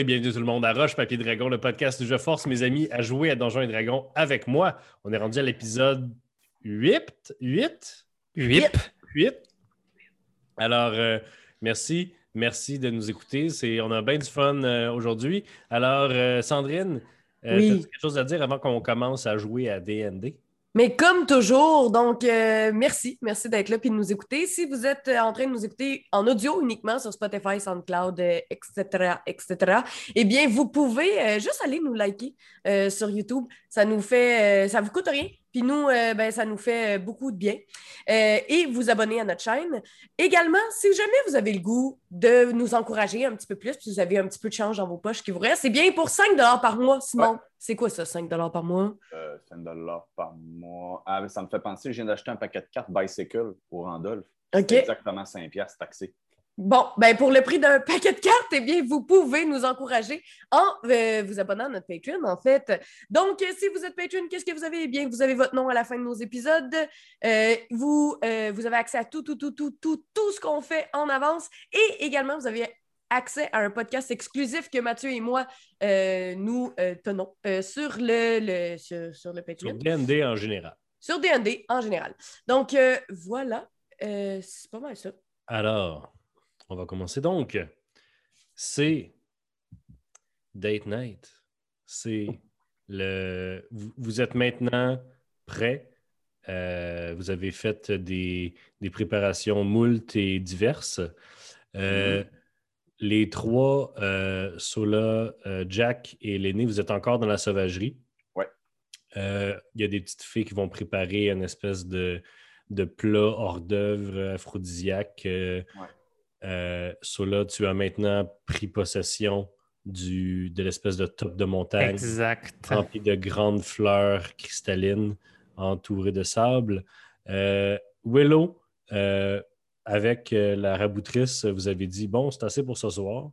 et bienvenue tout le monde à Roche Papier Dragon, le podcast où je force mes amis à jouer à Donjons et Dragons avec moi. On est rendu à l'épisode 8? 8? 8. 8. Alors, euh, merci. Merci de nous écouter. C'est, on a bien du fun euh, aujourd'hui. Alors, euh, Sandrine, Oui. t'as-tu quelque chose à dire avant qu'on commence à jouer à DND? Mais comme toujours, donc euh, merci, merci d'être là et de nous écouter. Si vous êtes euh, en train de nous écouter en audio uniquement sur Spotify, SoundCloud, euh, etc., etc., eh bien, vous pouvez euh, juste aller nous liker sur YouTube. Ça nous fait, ça vous coûte rien. Puis nous, euh, ben, ça nous fait euh, beaucoup de bien. Euh, et vous abonner à notre chaîne. Également, si jamais vous avez le goût de nous encourager un petit peu plus, puis vous avez un petit peu de change dans vos poches qui vous reste, c'est bien pour 5 par mois, Simon. C'est quoi ça, 5 par mois? Euh, 5 par mois. Ah, ça me fait penser, je viens d'acheter un paquet de cartes Bicycle au Randolph. OK. C'est exactement 5 piastres taxé. Bon, ben pour le prix d'un paquet de cartes, eh bien, vous pouvez nous encourager en euh, vous abonnant à notre Patreon, en fait. Donc, euh, si vous êtes Patreon, qu'est-ce que vous avez? Eh bien, vous avez votre nom à la fin de nos épisodes. Euh, vous, euh, vous avez accès à tout, tout, tout, tout, tout, tout ce qu'on fait en avance. Et également, vous avez accès à un podcast exclusif que Mathieu et moi, nous tenons sur, le, le- sur, sur le Sur Patreon, DND en général. sur D&D en général. Donc, voilà. C'est pas mal ça. Alors, on va commencer donc. C'est Date Night. C'est le. Vous, vous êtes maintenant prêts. Euh, vous avez fait des, des préparations moult et diverses. Euh, Les trois, euh, Sola, Jack et l'aîné, vous êtes encore dans la sauvagerie. Ouais. Il y a des petites filles qui vont préparer une espèce de, de plat hors d'œuvre aphrodisiaque. Ouais. Euh, Sola, tu as maintenant pris possession du, de l'espèce de top de montagne Exact. rempli de grandes fleurs cristallines entourées de sable. Euh, Willow, euh, avec euh, la raboutrice, vous avez dit bon, c'est assez pour ce soir.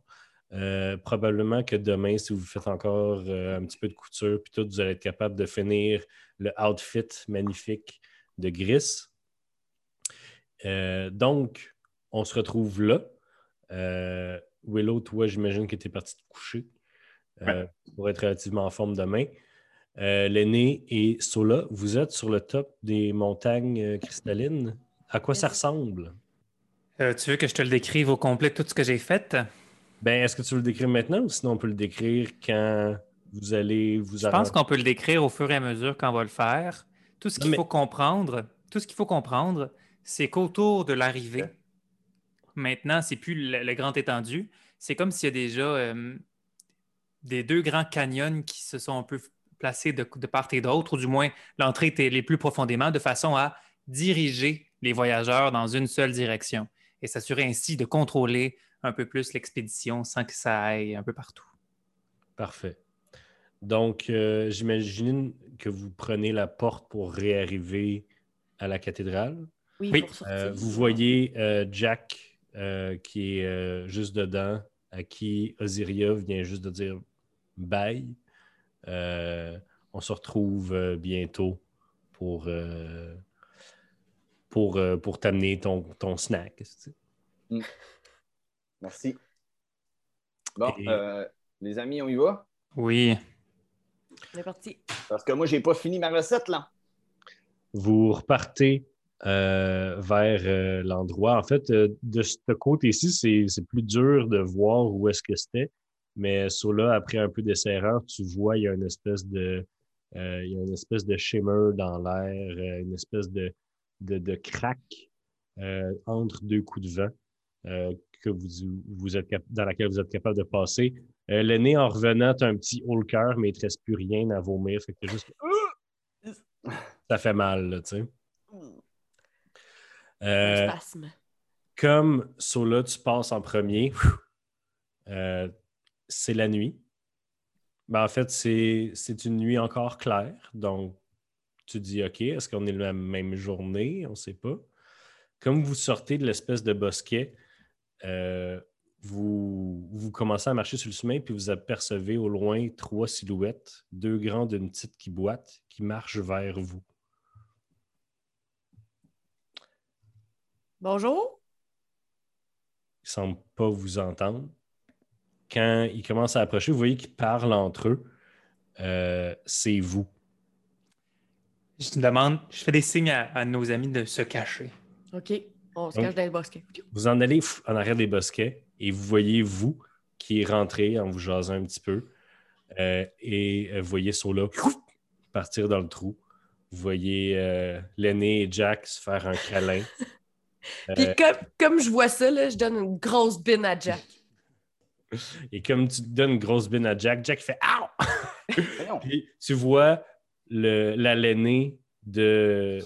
Euh, probablement que demain, si vous faites encore euh, un petit peu de couture, puis tout, vous allez être capable de finir le outfit magnifique de Gris. Euh, donc, on se retrouve là. Euh, Willow, toi, j'imagine que tu es parti te coucher euh, pour être relativement en forme demain. Euh, L'aîné et Sola, vous êtes sur le top des montagnes euh, cristallines. À quoi ça ressemble? Tu veux que je te le décrive au complet tout ce que j'ai fait? Ben, est-ce que tu veux le décrire maintenant ou sinon on peut le décrire quand vous allez vous Je pense qu'on peut le décrire au fur et à mesure qu'on va le faire. Tout ce qu'il mais- faut comprendre, tout ce qu'il faut comprendre, c'est qu'autour de l'arrivée, maintenant, c'est plus le, le grand étendu. C'est comme s'il y a déjà euh, des deux grands canyons qui se sont un peu placés de, de part et d'autre, ou du moins l'entrée était les plus profondément, de façon à diriger les voyageurs dans une seule direction et s'assurer ainsi de contrôler un peu plus l'expédition sans que ça aille un peu partout. Parfait. Donc, euh, j'imagine que vous prenez la porte pour réarriver à la cathédrale. Oui. pour sortir. Euh, vous voyez euh, Jack euh, qui est euh, juste dedans, à qui Osiria vient juste de dire bye. Euh, on se retrouve bientôt pour, euh, pour, euh, pour t'amener ton, ton snack. sais? Merci. Bon, Et- euh, les amis, on y va? Oui. On est parti. Parce que moi, j'ai pas fini ma recette, là. Vous repartez euh, vers euh, l'endroit. En fait, euh, de ce côté-ci, c'est c'est plus dur de voir où est-ce que c'était. Mais sur là, après un peu d'essayeur, tu vois, il y a une espèce de, euh, il y a une espèce de shimmer dans l'air, une espèce de, de, de crack euh, entre deux coups de vent euh, que vous, vous êtes dans laquelle vous êtes capable de passer. Euh, le nez, en revenant, tu un petit haut le cœur, mais il ne te reste plus rien à vomir. Fait que t'as juste... Ça fait mal, là, tu sais. Euh, comme Sola, tu passes en premier, euh, c'est la nuit. Ben, en fait, c'est une nuit encore claire. Donc, tu dis, OK, est-ce qu'on est la même journée? On ne sait pas. Comme vous sortez de l'espèce de bosquet, euh, vous, vous commencez à marcher sur le chemin, puis vous apercevez au loin trois silhouettes, deux grandes, une petite qui boite, qui marchent vers vous. Bonjour. Ils ne semblent pas vous entendre. quand ils commencent à approcher, vous voyez qu'ils parlent entre eux. Euh, c'est vous. Je te demande, je fais des signes à, à nos amis de se cacher. OK. On se Donc- cache dans le bosquet. Vous en allez en arrière des bosquets et vous voyez vous qui est rentré en vous jasant un petit peu. Euh, et euh, vous voyez Sola partir dans le trou. Vous voyez euh, l'aîné et Jack se faire un câlin. Puis Euh, comme, comme je vois ça, là, je donne une grosse bine à Jack. et comme tu donnes une grosse bine à Jack, Jack fait Ow! Puis tu vois le, la l'aîné de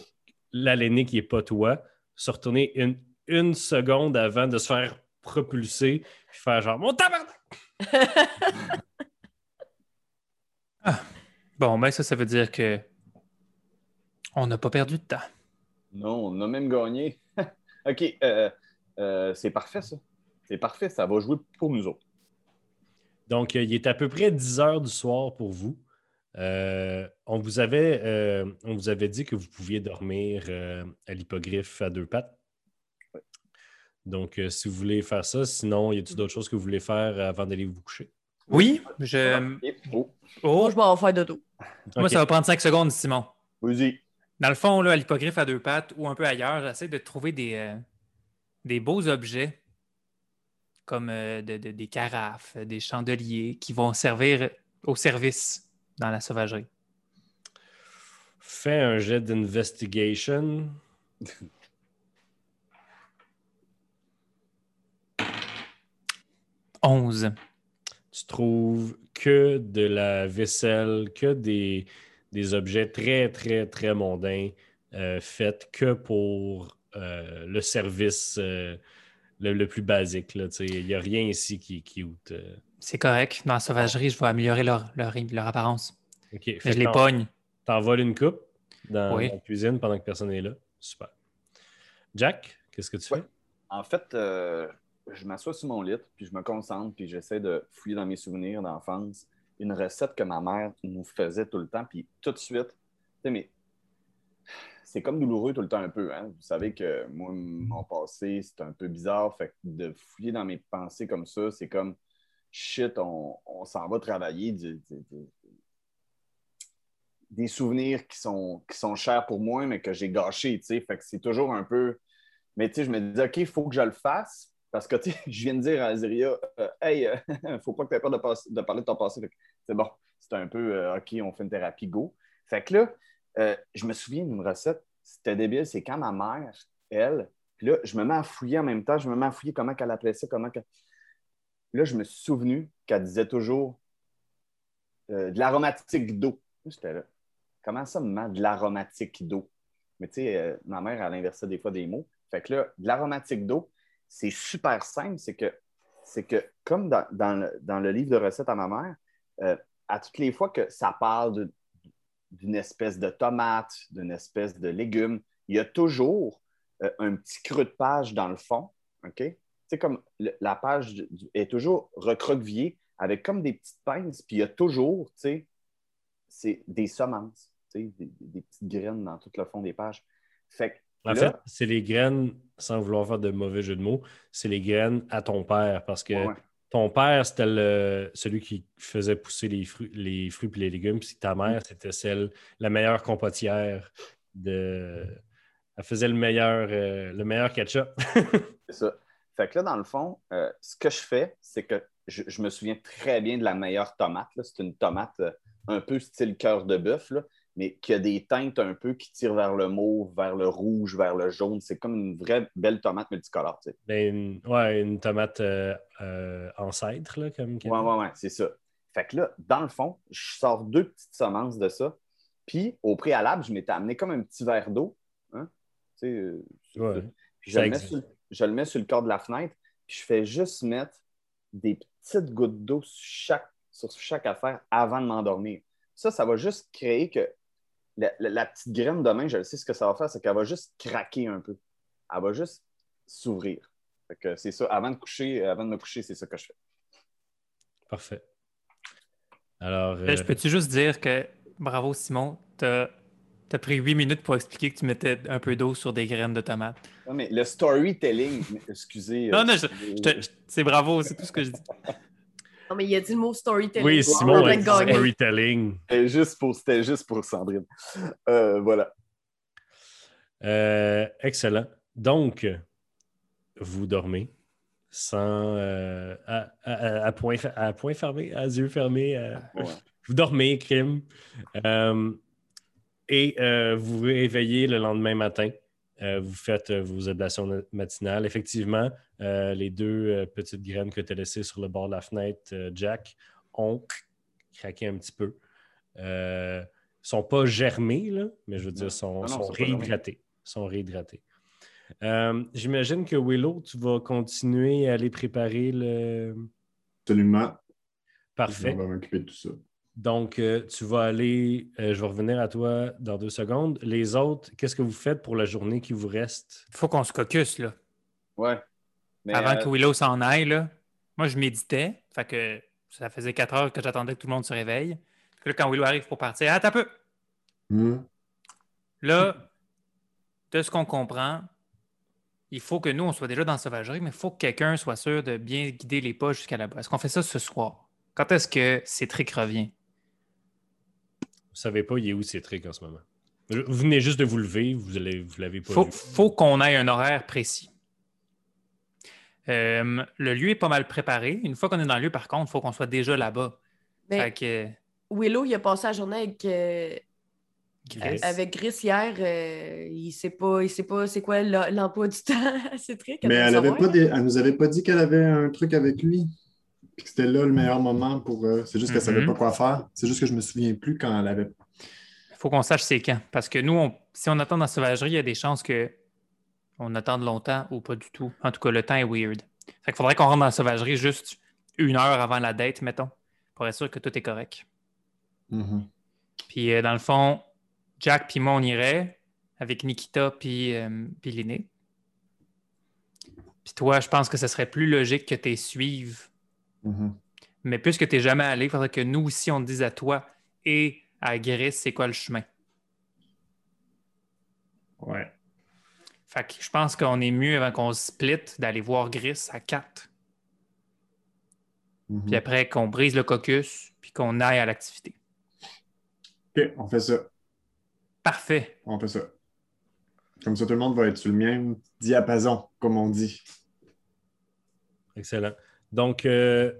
la l'aîné qui n'est pas toi se retourner une, une seconde avant de se faire propulser puis faire genre Mon tabarnak! Bon, ben ça, ça veut dire que on n'a pas perdu de temps. Non, on a même gagné. OK, euh, euh, c'est parfait, ça. C'est parfait, ça va jouer pour nous autres. Donc, euh, il est à peu près 10 heures du soir pour vous. Euh, on, vous avait, euh, on vous avait dit que vous pouviez dormir euh, à l'hippogriffe à deux pattes. Donc, euh, si vous voulez faire ça, sinon, y a-t-il d'autres choses que vous voulez faire avant d'aller vous coucher? Oui, je. Oh, Oh, Moi, je m'en vais faire dodo. moi, Ok. ça va prendre cinq secondes, Simon. vas-y. Dans le fond, là, à l'hippogriffe à deux pattes ou un peu ailleurs, j'essaie de trouver des, euh, des beaux objets comme euh, de- de- des carafes, des chandeliers qui vont servir au service dans la sauvagerie. Fais un jet d'investigation. Onze. Tu trouves que de la vaisselle, que des, des objets très, très, très mondains euh, faits que pour euh, le service euh, le, le plus basique. là, tu sais. Il n'y a rien ici qui est cute. euh. C'est correct. Dans la sauvagerie, je vais améliorer leur, leur, leur apparence. OK. Mais Fait je les pogne. T'envoles une coupe dans, Oui. la cuisine pendant que personne n'est là. Super. Jack, qu'est-ce que tu Ouais. fais? En fait, euh, je m'assois sur mon lit, puis je me concentre, puis j'essaie de fouiller dans mes souvenirs d'enfance. Une recette que ma mère nous faisait tout le temps, puis tout de suite, mais c'est comme douloureux tout le temps un peu. Hein? Vous savez que moi, mon passé, c'est un peu bizarre. Fait que de fouiller dans mes pensées comme ça, c'est comme shit, on, on s'en va travailler des souvenirs qui sont, qui sont chers pour moi, mais que j'ai gâchés. Fait que c'est toujours un peu. Mais je me dis, OK, il faut que je le fasse. Parce que je viens de dire à Aziria, euh, hey, euh, faut pas que tu aies peur de, de parler de ton passé. C'est bon, c'est un peu euh, OK, on fait une thérapie, go. Fait que là, euh, je me souviens d'une recette, c'était débile, c'est quand ma mère, elle, puis là, je me mets à fouiller en même temps, je me mets à fouiller comment qu'elle appelait ça, comment qu'elle. Là, je me suis souvenu qu'elle disait toujours euh, de l'aromatique d'eau. J'étais là. Comment ça, maman, de l'aromatique d'eau? Mais tu sais, ma mère, elle inversait des fois des mots. Fait que là, de l'aromatique d'eau, c'est super simple. C'est que, c'est que comme dans, dans dans le livre de recettes à ma mère, euh, à toutes les fois que ça parle d'une espèce de tomate, d'une espèce de légume, il y a toujours euh, un petit creux de page dans le fond. OK? Sais, comme le- la page du- est toujours recroquevillée avec comme des petites pinces, puis il y a toujours, tu sais, c'est des semences, tu sais, des, des petites graines dans tout le fond des pages. Fait que En là- fait, c'est les graines, sans vouloir faire de mauvais jeu de mots, c'est les graines à ton père. Parce que ouais. Ton père, c'était le- celui qui faisait pousser les fruits, les fruits et les légumes. Puis ta mère, c'était celle, la meilleure compotière de. Elle faisait le meilleur, euh, le meilleur ketchup. C'est ça. Fait que là, dans le fond, euh, ce que je fais, c'est que je, je me souviens très bien de la meilleure tomate. C'est une tomate euh, un peu style cœur de bœuf, mais qui a des teintes un peu qui tirent vers le mauve, vers le rouge, vers le jaune. C'est comme une vraie belle tomate multicolore. tu sais. Ben, une, ouais, une tomate euh, euh, ancêtre, là, comme. Ouais, ouais, ouais, c'est ça. Fait que là, dans le fond, je sors deux petites semences de ça. Puis, au préalable, je m'étais amené comme un petit verre d'eau. Hein? Tu sais, euh, Ouais. Je le, mets sur, je le mets sur le corps de la fenêtre, puis je fais juste mettre des petites gouttes d'eau sur chaque, sur chaque affaire avant de m'endormir. Ça, ça va juste créer que la, la- la petite graine demain, je le sais ce que ça va faire, c'est qu'elle va juste craquer un peu. Elle va juste s'ouvrir. C'est ça. Avant de coucher, avant de me coucher, c'est ça que je fais. Parfait. Alors. Je euh, peux-tu juste dire que bravo Simon, t'as as pris huit minutes pour expliquer que tu mettais un peu d'eau sur des graines de tomates. Non, mais le storytelling, excusez. Non, euh, non, je- je je- c'est bravo, c'est tout ce que je dis. Non, mais il a dit le mot storytelling. Oui, Simon a dit storytelling. C'était juste pour, c'était juste pour Sandrine. Euh, voilà. Euh, excellent. Donc, vous dormez sans euh, à, à- à point, à point fermé, à yeux fermés. euh, Ouais. vous dormez, crime. Euh, et euh, vous vous réveillez le lendemain matin. Euh, vous faites euh, vos ablations na- matinales. Effectivement, euh, les deux petites graines que tu as laissées sur le bord de la fenêtre, euh, Jack, ont craqué un petit peu. Euh, sont pas germés, là, mais je veux dire, sont, Non, non, sont sont réhydratés. Sont réhydratés. Euh, J'imagine que Willow, tu vas continuer à aller préparer le. Absolument. Parfait. On va m'occuper de tout ça. Donc, euh, tu vas aller. euh, je vais revenir à toi dans deux secondes. Les autres, qu'est-ce que vous faites pour la journée qui vous reste? Il faut qu'on se caucus, là. Ouais. Mais, Avant euh, que Willow s'en aille, là. Moi, je méditais. Fait que ça faisait quatre heures que j'attendais que tout le monde se réveille. Puis là, quand Willow arrive pour partir, attends un peu. Hmm. Là, de ce qu'on comprend, il faut que nous, on soit déjà dans la sauvagerie, mais il faut que quelqu'un soit sûr de bien guider les pas jusqu'à là-bas. Est-ce qu'on fait ça ce soir? Quand est-ce que Cétric revient? Vous savez pas, il est où Cétric en ce moment? Vous venez juste de vous lever, vous ne vous l'avez pas faut, vu. faut qu'on ait un horaire précis. Euh, le lieu est pas mal préparé. Une fois qu'on est dans le lieu, par contre, il faut qu'on soit déjà là-bas. Mais Fait que, Willow, il a passé la journée avec, euh, Gris. avec Gris hier. euh, il sait pas, il sait pas c'est quoi l'em- l'emploi du temps à Cétric. Mais elle avait pas des- elle nous avait pas dit qu'elle avait un truc avec lui. Puis que c'était là le meilleur moment pour. euh, c'est juste qu'elle savait Mhm. pas quoi faire. C'est juste que je me souviens plus quand elle avait. il faut qu'on sache c'est quand. Parce que nous, on- si on attend dans la sauvagerie, il y a des chances que on attende longtemps ou pas du tout. En tout cas, le temps est weird. Fait qu'il faudrait qu'on rentre dans la sauvagerie juste une heure avant la date, mettons, pour être sûr que tout est correct. Mhm. Puis euh, dans le fond, Jack puis moi, on irait avec Nikita puis, euh, puis Linné. Puis toi, je pense que ce serait plus logique que tu suives. Mhm. Mais puisque tu n'es jamais allé, il faudrait que nous aussi, on te dise à toi et à Gris, c'est quoi le chemin? Ouais. Fait que je pense qu'on est mieux avant qu'on se split d'aller voir Gris à 4. Mhm. Puis après qu'on brise le caucus, puis qu'on aille à l'activité. Ok, on fait ça. Parfait. On fait ça. Comme ça, tout le monde va être sur le même diapason, comme on dit. Excellent. Donc, euh,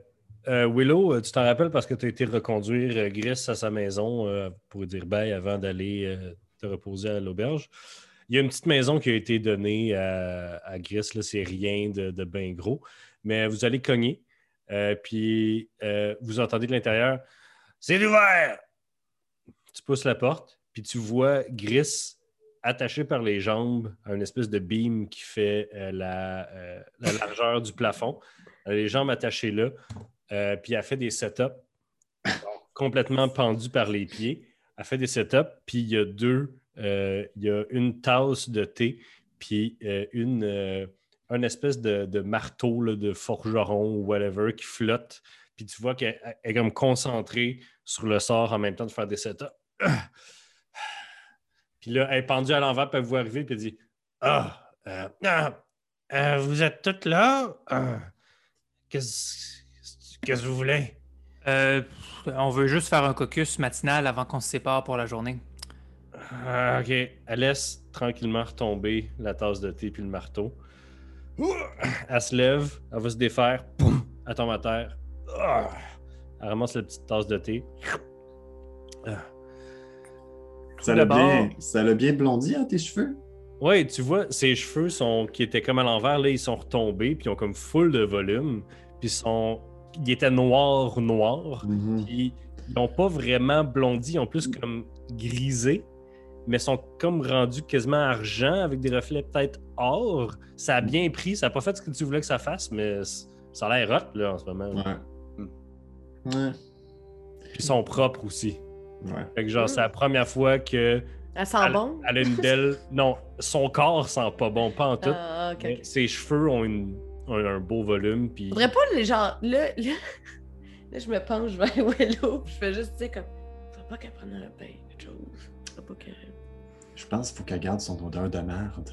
euh, Willow, euh, tu t'en rappelles parce que tu as été reconduire Gris à sa maison pour dire bye avant d'aller te reposer à l'auberge. Il y a une petite maison qui a été donnée à, à Gris, c'est rien de, de bien gros, mais vous allez cogner, puis vous entendez de l'intérieur C'est ouvert! Tu pousses la porte, puis tu vois Gris attaché par les jambes à une espèce de beam qui fait la largeur du plafond. Elle a les jambes attachées là, euh, puis elle fait des setups complètement pendus par les pieds. Elle fait des setups, puis il y a deux, euh, il y a une tasse de thé, puis euh, une, euh, un espèce de, de marteau de forgeron ou whatever qui flotte. Puis tu vois qu'elle elle est comme concentrée sur le sort en même temps de faire des setups. Puis là, elle est pendue à l'envers, puis elle vous arriver, puis elle dit Ah, ah, vous êtes toutes là? Ah, Qu'est-ce qu'est-ce que vous voulez? Euh, on veut juste faire un caucus matinal avant qu'on se sépare pour la journée. Ah, Ok. Elle laisse tranquillement retomber la tasse de thé puis le marteau. Elle se lève, elle va se défaire, elle tombe à terre. Elle ramasse la petite tasse de thé. Ah. Ça l'a bien, ça l'a bien blondi à tes cheveux? Ouais, tu vois, ses cheveux sont, qui étaient comme à l'envers, là, ils sont retombés, puis ils ont comme full de volume, puis ils sont, ils étaient noirs, noirs, Mhm. puis ils n'ont pas vraiment blondi, ils ont plus comme grisé, mais sont comme rendus quasiment argent avec des reflets peut-être or. Ça a bien pris, ça n'a pas fait ce que tu voulais que ça fasse, mais ça a l'air hot là en ce moment. Ouais. Hmm. Ouais. Puis Ils sont propres aussi. Ouais. Fait que genre, c'est la première fois que Elle sent elle, bon? elle a une belle. Non, son corps sent pas bon, pas en tout. Ah, ok, mais ok. ses cheveux ont, une, ont un beau volume. Puis Faudrait pas les gens. Là, là, là, je me penche vers Willow, puis je fais juste, tu sais, comme. Faudrait pas qu'elle prenne un pain, quelque chose. Faudrait pas qu'elle. Je pense qu'il faut qu'elle garde son odeur de merde.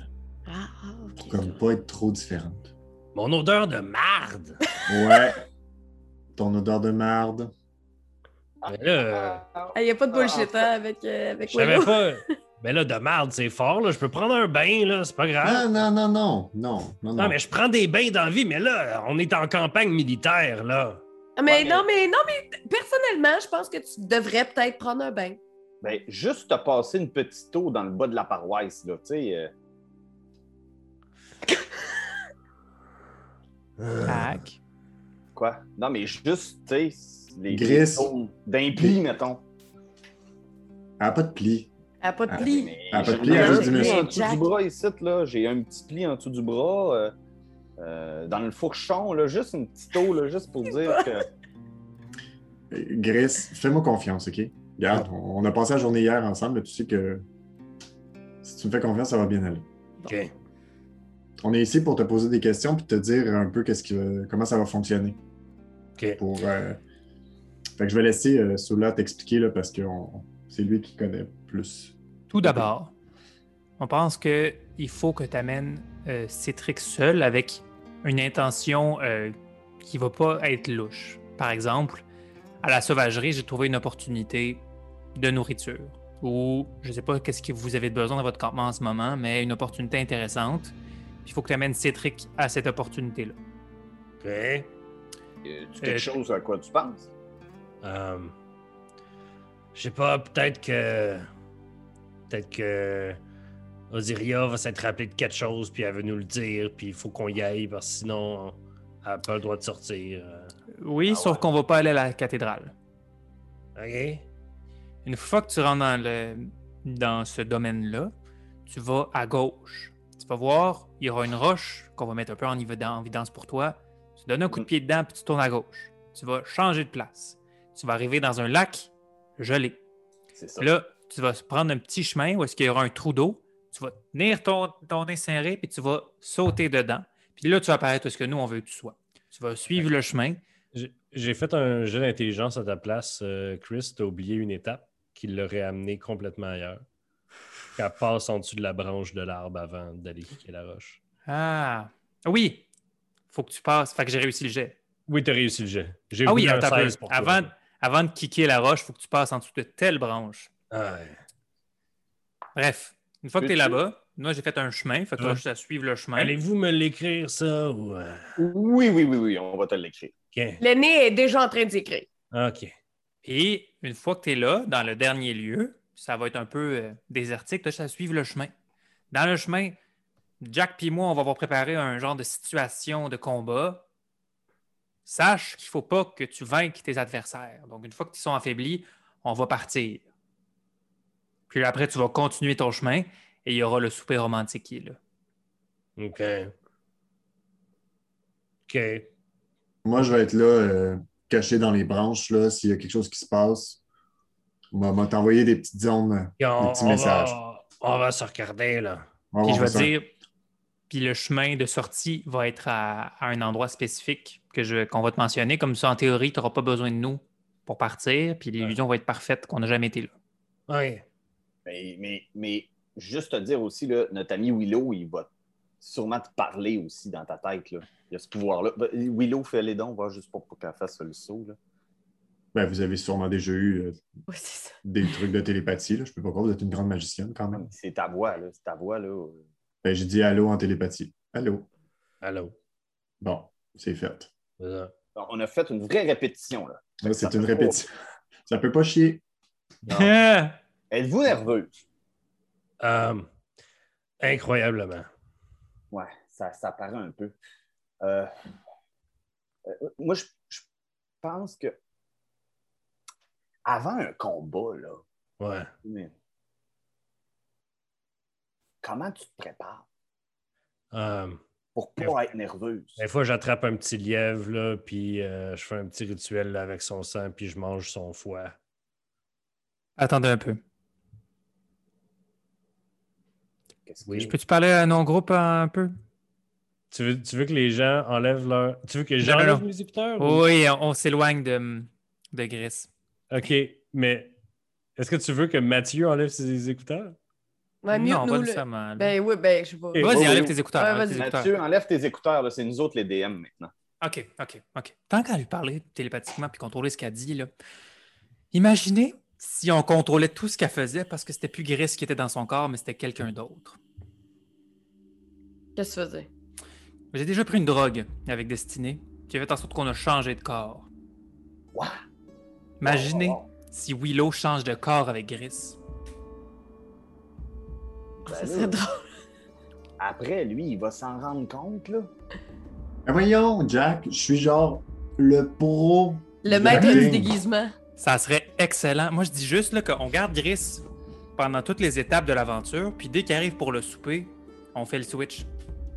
Ah, ah, ok. Comme pas être trop différente. Mon odeur de marde! Ouais. ton odeur de marde. Mais là, Il n'y a pas de Ah, bullshit fait- hein, avec, euh, avec je savais pas. Mais là, de marde, c'est fort, là. Je peux prendre un bain, là. C'est pas grave. Non, non, non, non, non, non, Non, non. mais je prends des bains dans la vie, mais là, on est en campagne militaire, là. Ah, Mais Ouais, non, mais non, mais personnellement, je pense que tu devrais peut-être prendre un bain. Ben, juste te passer une petite eau dans le bas de la paroisse, là, tu sais. euh, quoi? Non, mais juste, tu sais, les Gris. d'un pli, mettons. Elle a pas de pli. Elle n'a pas de pli. Mais Ah, pas de pli, elle a un juste du en dessous du bras ici, là. J'ai un petit pli en dessous du bras. euh, euh, dans le fourchon, là, juste une petite eau, là, juste pour dire que. Euh, Gris, fais-moi confiance, OK? Regarde, on a passé la journée hier ensemble, tu sais que si tu me fais confiance, ça va bien aller. OK. On est ici pour te poser des questions puis te dire un peu qu'est-ce qui va- comment ça va fonctionner. OK. Pour, euh, Fait que je vais laisser euh, Soula t'expliquer là, parce que on- c'est lui qui connaît plus. Tout d'abord, on pense que il faut que tu amènes euh, Citrix seul avec une intention euh, qui va pas être louche. Par exemple, à la sauvagerie, j'ai trouvé une opportunité de nourriture. Ou je sais pas qu'est-ce que vous avez besoin dans votre campement en ce moment, mais une opportunité intéressante. Il faut que tu amènes Citrix à cette opportunité-là. OK. Tu quelque Euh, chose à quoi tu penses? Euh, je sais pas, peut-être que. Peut-être que. Osiria va s'être rappelée de quelque chose, puis elle veut nous le dire, puis il faut qu'on y aille, parce que sinon, elle n'a pas le droit de sortir. euh. Oui, Ah sauf ouais. qu'on va pas aller à la cathédrale. OK? Une fois que tu rentres dans, le, dans ce domaine-là, tu vas à gauche. Tu vas voir, il y aura une roche qu'on va mettre un peu en, évid- en évidence pour toi. Tu donnes un coup de pied dedans, puis tu tournes à gauche. Tu vas changer de place. Tu vas arriver dans un lac gelé. C'est ça. Là, tu vas prendre un petit chemin où est-ce qu'il y aura un trou d'eau. Tu vas tenir ton, ton inséré, puis tu vas sauter dedans. Puis là, tu vas apparaître où ce que nous, on veut que tu sois. Tu vas suivre le chemin. J'ai- fait un jeu d'intelligence à ta place, euh, Chris. T'as oublié une étape qui l'aurait amené complètement ailleurs. Qu'elle passe en dessous de la branche de l'arbre avant d'aller kicker la roche. Ah, oui! Faut que tu passes. Fait que j'ai réussi le jet. Oui, t'as réussi le jet. J'ai Ah oui, un attends un peu. 16 pour toi. Avant, avant de kicker la roche, il faut que tu passes en dessous de telle branche. Ah ouais. Bref, une fois que tu es là-bas, moi j'ai fait un chemin, fait que tu Ouais. vas juste à suivre le chemin. Allez-vous me l'écrire, ça? Ou... euh, Oui, oui, oui, oui, on va te l'écrire. OK. L'aîné est déjà en train d'écrire. OK. Et une fois que tu es là, dans le dernier lieu, ça va être un peu euh, désertique, tu as juste à suivre le chemin. Dans le chemin, Jack et moi, on va vous préparer un genre de situation de combat. Sache qu'il ne faut pas que tu vainques tes adversaires. Donc, une fois que ils sont affaiblis, on va partir. Puis après, tu vas continuer ton chemin et il y aura le souper romantique qui est là. OK. OK. Moi, je vais être là, euh, caché dans les branches, là, s'il y a quelque chose qui se passe. On va- t'envoyer des petites zones, on, des petits on messages. va, on va se regarder, là. Puis je vais dire, puis le chemin de sortie va être à, à un endroit spécifique que je, qu'on va te mentionner. Comme ça, en théorie, tu n'auras pas besoin de nous pour partir, puis l'illusion va être parfaite qu'on n'a jamais été là. Oui. Mais, mais, mais juste te dire aussi, là, notre ami Willow, il va sûrement te parler aussi dans ta tête. Là. Il y a ce pouvoir-là. Ben, Willow, fait les dons, va juste pour, pour qu'elle fasse le saut. Là. Ben, vous avez sûrement déjà eu euh, Oui, c'est ça. des trucs de télépathie. Là. Je peux pas croire, vous êtes une grande magicienne quand même. C'est ta voix, là. C'est ta voix, là. Ben, j'ai dit allô en télépathie. Allô. Allô. Bon, c'est fait. Alors, On a fait une vraie répétition, là. C'est une peut pas. répétition. Ça peut pas chier. Êtes-vous nerveuse? Euh, incroyablement. Ouais, ça, ça paraît un peu. Euh, euh, moi, je, je pense que avant un combat, là, Ouais. mais comment tu te prépares? Euh, pour pas être nerveuse? des fois, j'attrape un petit lièvre, là, puis euh, je fais un petit rituel là, avec son sang, puis je mange son foie. Attendez un peu. Oui. Je peux-tu parler à nos groupes un peu? Tu veux, tu veux que les gens enlèvent leur. Tu veux que Non, non. mes écouteurs? ou- Oui, on, on s'éloigne de, de Gris. OK, mais est-ce que tu veux que Mathieu enlève ses écouteurs? Ouais, mieux non, que pas nous, nécessairement. là. Ben oui, ben je sais pas. Vas-y, oui, enlève oui. tes écouteurs. Ouais, enlève tes écouteurs. Mathieu, enlève tes écouteurs, là. c'est nous autres les DM maintenant. OK, OK, OK. Tant qu'à lui parler télépathiquement puis contrôler ce qu'elle dit, là, imaginez si on contrôlait tout ce qu'elle faisait parce que c'était plus Gris qui était dans son corps, mais c'était quelqu'un d'autre. Qu'est-ce que tu faisais? J'ai déjà pris une drogue avec Destinée qui a fait en sorte qu'on a changé de corps. Wow. Imaginez wow. si Willow change de corps avec Gris. Ben Ça serait drôle. Après, lui, il va s'en rendre compte, là. Ah, voyons, Jack, je suis genre le pro. Le maître du déguisement. Ça serait excellent. Moi, je dis juste là, qu'on garde Gris pendant toutes les étapes de l'aventure, puis dès qu'il arrive pour le souper, on fait le switch.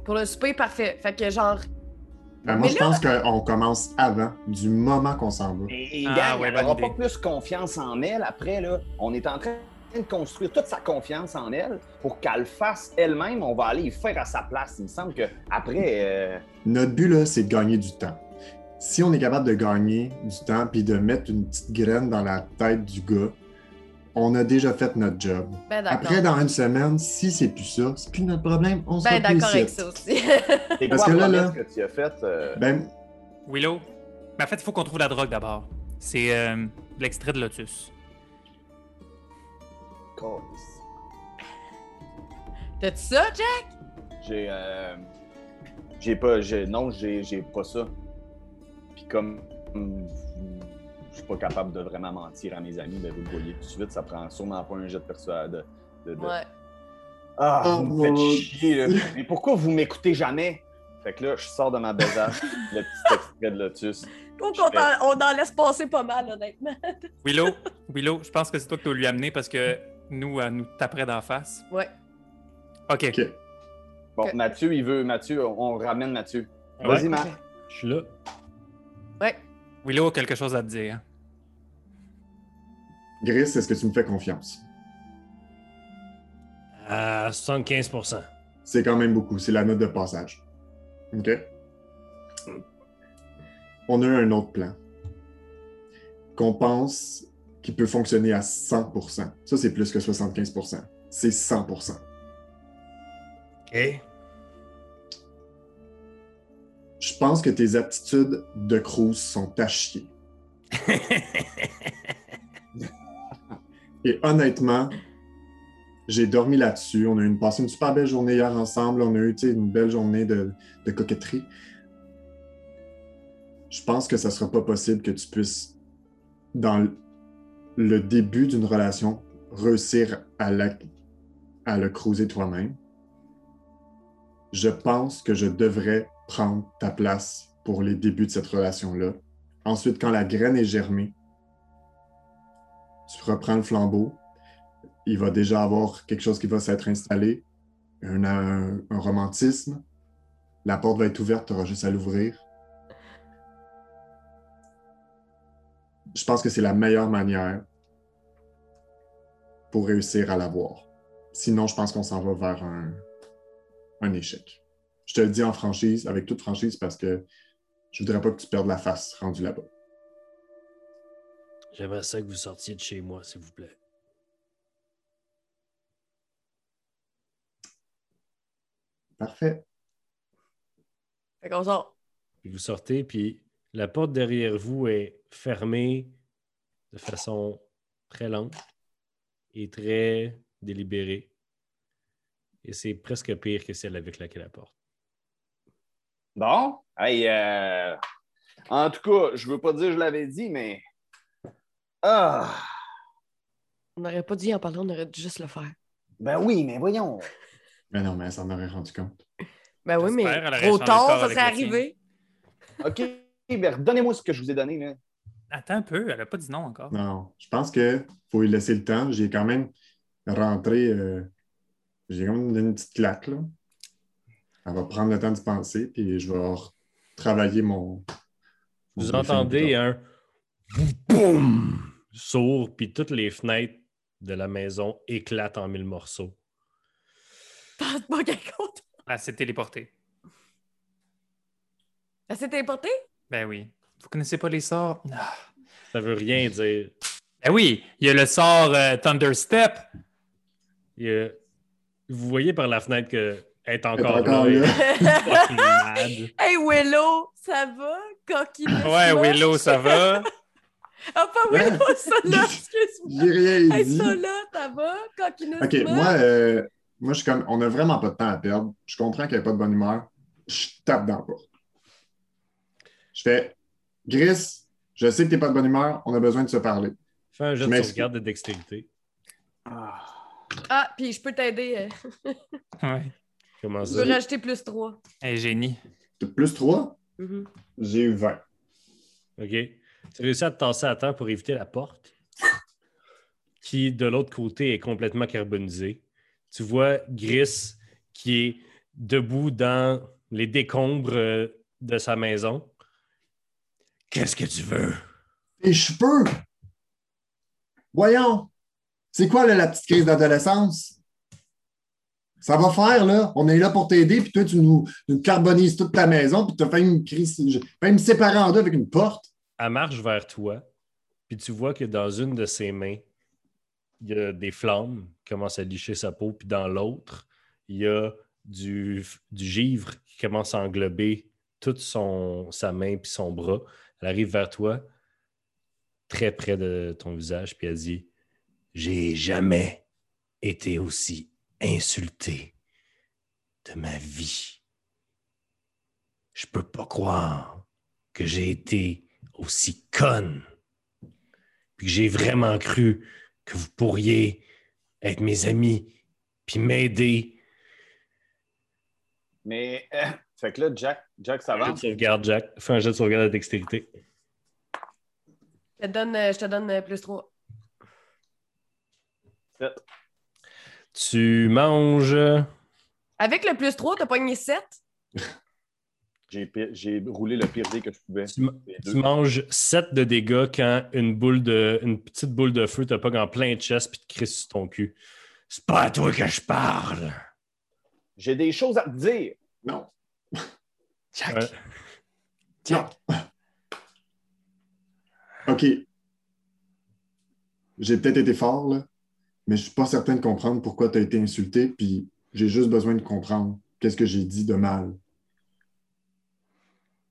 Pour le souper, parfait. Fait que genre, Ben, moi, je pense qu'on commence avant, du moment qu'on s'en va. Et, et Ah, gang, ouais, elle bonne n'aura pas plus confiance en elle après, là. On est en train de construire toute sa confiance en elle pour qu'elle le fasse elle-même. On va aller y faire à sa place. Il me semble que après, euh, Notre but, là, c'est de gagner du temps. Si on est capable de gagner du temps puis de mettre une petite graine dans la tête du gars, on a déjà fait notre job. ben d'accord. Après, dans une semaine, si c'est plus ça, c'est plus notre problème. On sera Ben d'accord avec ça aussi. c'est Parce quoi que là, là- que tu as faite? euh, Ben, Willow, mais en fait, il faut qu'on trouve la drogue d'abord. C'est euh, l'extrait de Lotus. Câlisse. T'as-tu ça, Jack? J'ai. euh, J'ai pas. j'ai- Non, j'ai j'ai pas ça. Puis comme. Je suis pas capable de vraiment mentir à mes amis, ben vous le voyez tout de suite, ça prend sûrement pas un jet de persuade. De, de- Ouais. Ah, Oh, vous me faites chier, là. Mais pourquoi vous m'écoutez jamais? Fait que là, je sors de ma besace, le petit extrait de Lotus. Donc, on, t'en- on en laisse passer pas mal, honnêtement. Willow, Willow, je pense que c'est toi qui dois lui amener parce que nous, elle nous taperait d'en face? Ouais. OK. OK. Bon. Mathieu, il veut. Mathieu, on, ramène Mathieu. Ouais. Vas-y, Matt. Je suis là. Ouais. Willow a quelque chose à te dire. Gris, est-ce que tu me fais confiance? À 75 C'est quand même beaucoup. C'est la note de passage. OK? On a un autre plan qu'on pense qui peut fonctionner à 100%. Ça, c'est plus que 75%. C'est 100%. OK. Je pense que tes aptitudes de cruise sont à chier. Et honnêtement, j'ai dormi là-dessus. On a eu une, passé une super belle journée hier ensemble. On a eu une belle journée de, de coquetterie. Je pense que ça ne sera pas possible que tu puisses, dans le- début d'une relation, réussir à, le cruiser toi-même. Je pense que je devrais prendre ta place pour les débuts de cette relation-là. Ensuite, quand la graine est germée, tu reprends le flambeau. Il va déjà avoir quelque chose qui va s'être installé, un- un romantisme. La porte va être ouverte, tu auras juste à l'ouvrir. Je pense que c'est la meilleure manière pour réussir à l'avoir. Sinon, je pense qu'on s'en va vers un, un échec. Je te le dis en franchise, avec toute franchise, parce que je voudrais pas que tu perdes la face rendu là-bas. J'aimerais ça que vous sortiez de chez moi, s'il vous plaît. Parfait. Fait qu'on sort. Puis vous sortez, puis la porte derrière vous est fermée de façon très lente et très délibérée. Et c'est presque pire que celle avec laquelle la porte. Bon, hey, euh, en tout cas, je veux pas dire que je l'avais dit, mais. Ah, On n'aurait pas dû en parler, on aurait dû juste le faire. ben oui, mais voyons. Mais non, mais elle s'en aurait rendu compte. Ben oui, mais elle trop tard, ça tien. arrivé. OK, ben redonnez-moi ce que je vous ai donné, là. Attends un peu, elle a pas dit non encore. Non, je pense qu'il faut lui laisser le temps. J'ai quand même rentré. euh, J'ai quand même donné une petite claque, là. Elle va prendre le temps d'y penser, puis je vais travailler mon. Vous mon entendez briefing un boum sourd, puis toutes les fenêtres de la maison éclatent en mille morceaux. Pas. Elle s'est téléportée. Elle s'est importée? Ben oui. Vous connaissez pas les sorts? Ah. Ça veut rien dire. Ben oui, il y a le sort euh, Thunderstep. Il y a- Vous voyez par la fenêtre que Elle est Elle est encore, encore là. là. elle est fucking mad. hey Willow, ça va? Coquinus Ouais, moche? Willow, ça va? Ah, pas Willow, ça là, excuse-moi. J'ai rien Hey, dit. ça là, ça va? Coquinus OK, moche? moi, euh, moi, je suis comme, on n'a vraiment pas de temps à perdre. Je comprends qu'il n'y a pas de bonne humeur. Je tape dans la porte. Je fais, Gris, je sais que tu n'es pas de bonne humeur. On a besoin de se parler. Fais un jeu Je de sauvegarde de dextérité. Ah. Ah, puis je peux t'aider. euh, Ouais. Comment Je ça? peux rajouter plus 3. Hey, génie. Plus 3, j'ai eu 20. OK. Tu réussis à te tasser à temps pour éviter la porte, qui, de l'autre côté, est complètement carbonisée. Tu vois Gris qui est debout dans les décombres euh, de sa maison. Qu'est-ce que tu veux? Et cheveux! Voyons! C'est quoi là, la petite crise d'adolescence? Ça va faire, là. On est là pour t'aider, puis toi, tu nous, nous carbonises toute ta maison, puis tu as fait une crise. Failli me séparer en deux avec une porte. Elle marche vers toi, puis tu vois que dans une de ses mains, il y a des flammes qui commencent à licher sa peau, puis dans l'autre, il y a du, du givre qui commence à englober toute son, sa main puis son bras. Elle arrive vers toi, très près de ton visage, puis elle dit J'ai jamais été aussi insulté de ma vie. Je peux pas croire que j'ai été aussi conne. Puis que j'ai vraiment cru que vous pourriez être mes amis puis m'aider. Mais, euh, fait que là, Jack, Jack, ça Fais un jet va? de sauvegarde, Jack. Fais un jet de sauvegarde de dextérité. Je te donne, euh, je te donne euh, plus 3. Sept. Tu manges. Avec le plus 3, t'as pogné 7? J'ai roulé le pire dé que je pouvais. Tu, tu manges 7 de dégâts quand une boule de. une petite boule de feu te pogne en plein chest puis te crisse sur ton cul. C'est pas à toi que je parle. J'ai des choses à te dire. Non. Jack. Ouais. Non. OK. J'ai peut-être été fort, là, mais je suis pas certain de comprendre pourquoi tu as été insulté, puis j'ai juste besoin de comprendre qu'est-ce que j'ai dit de mal.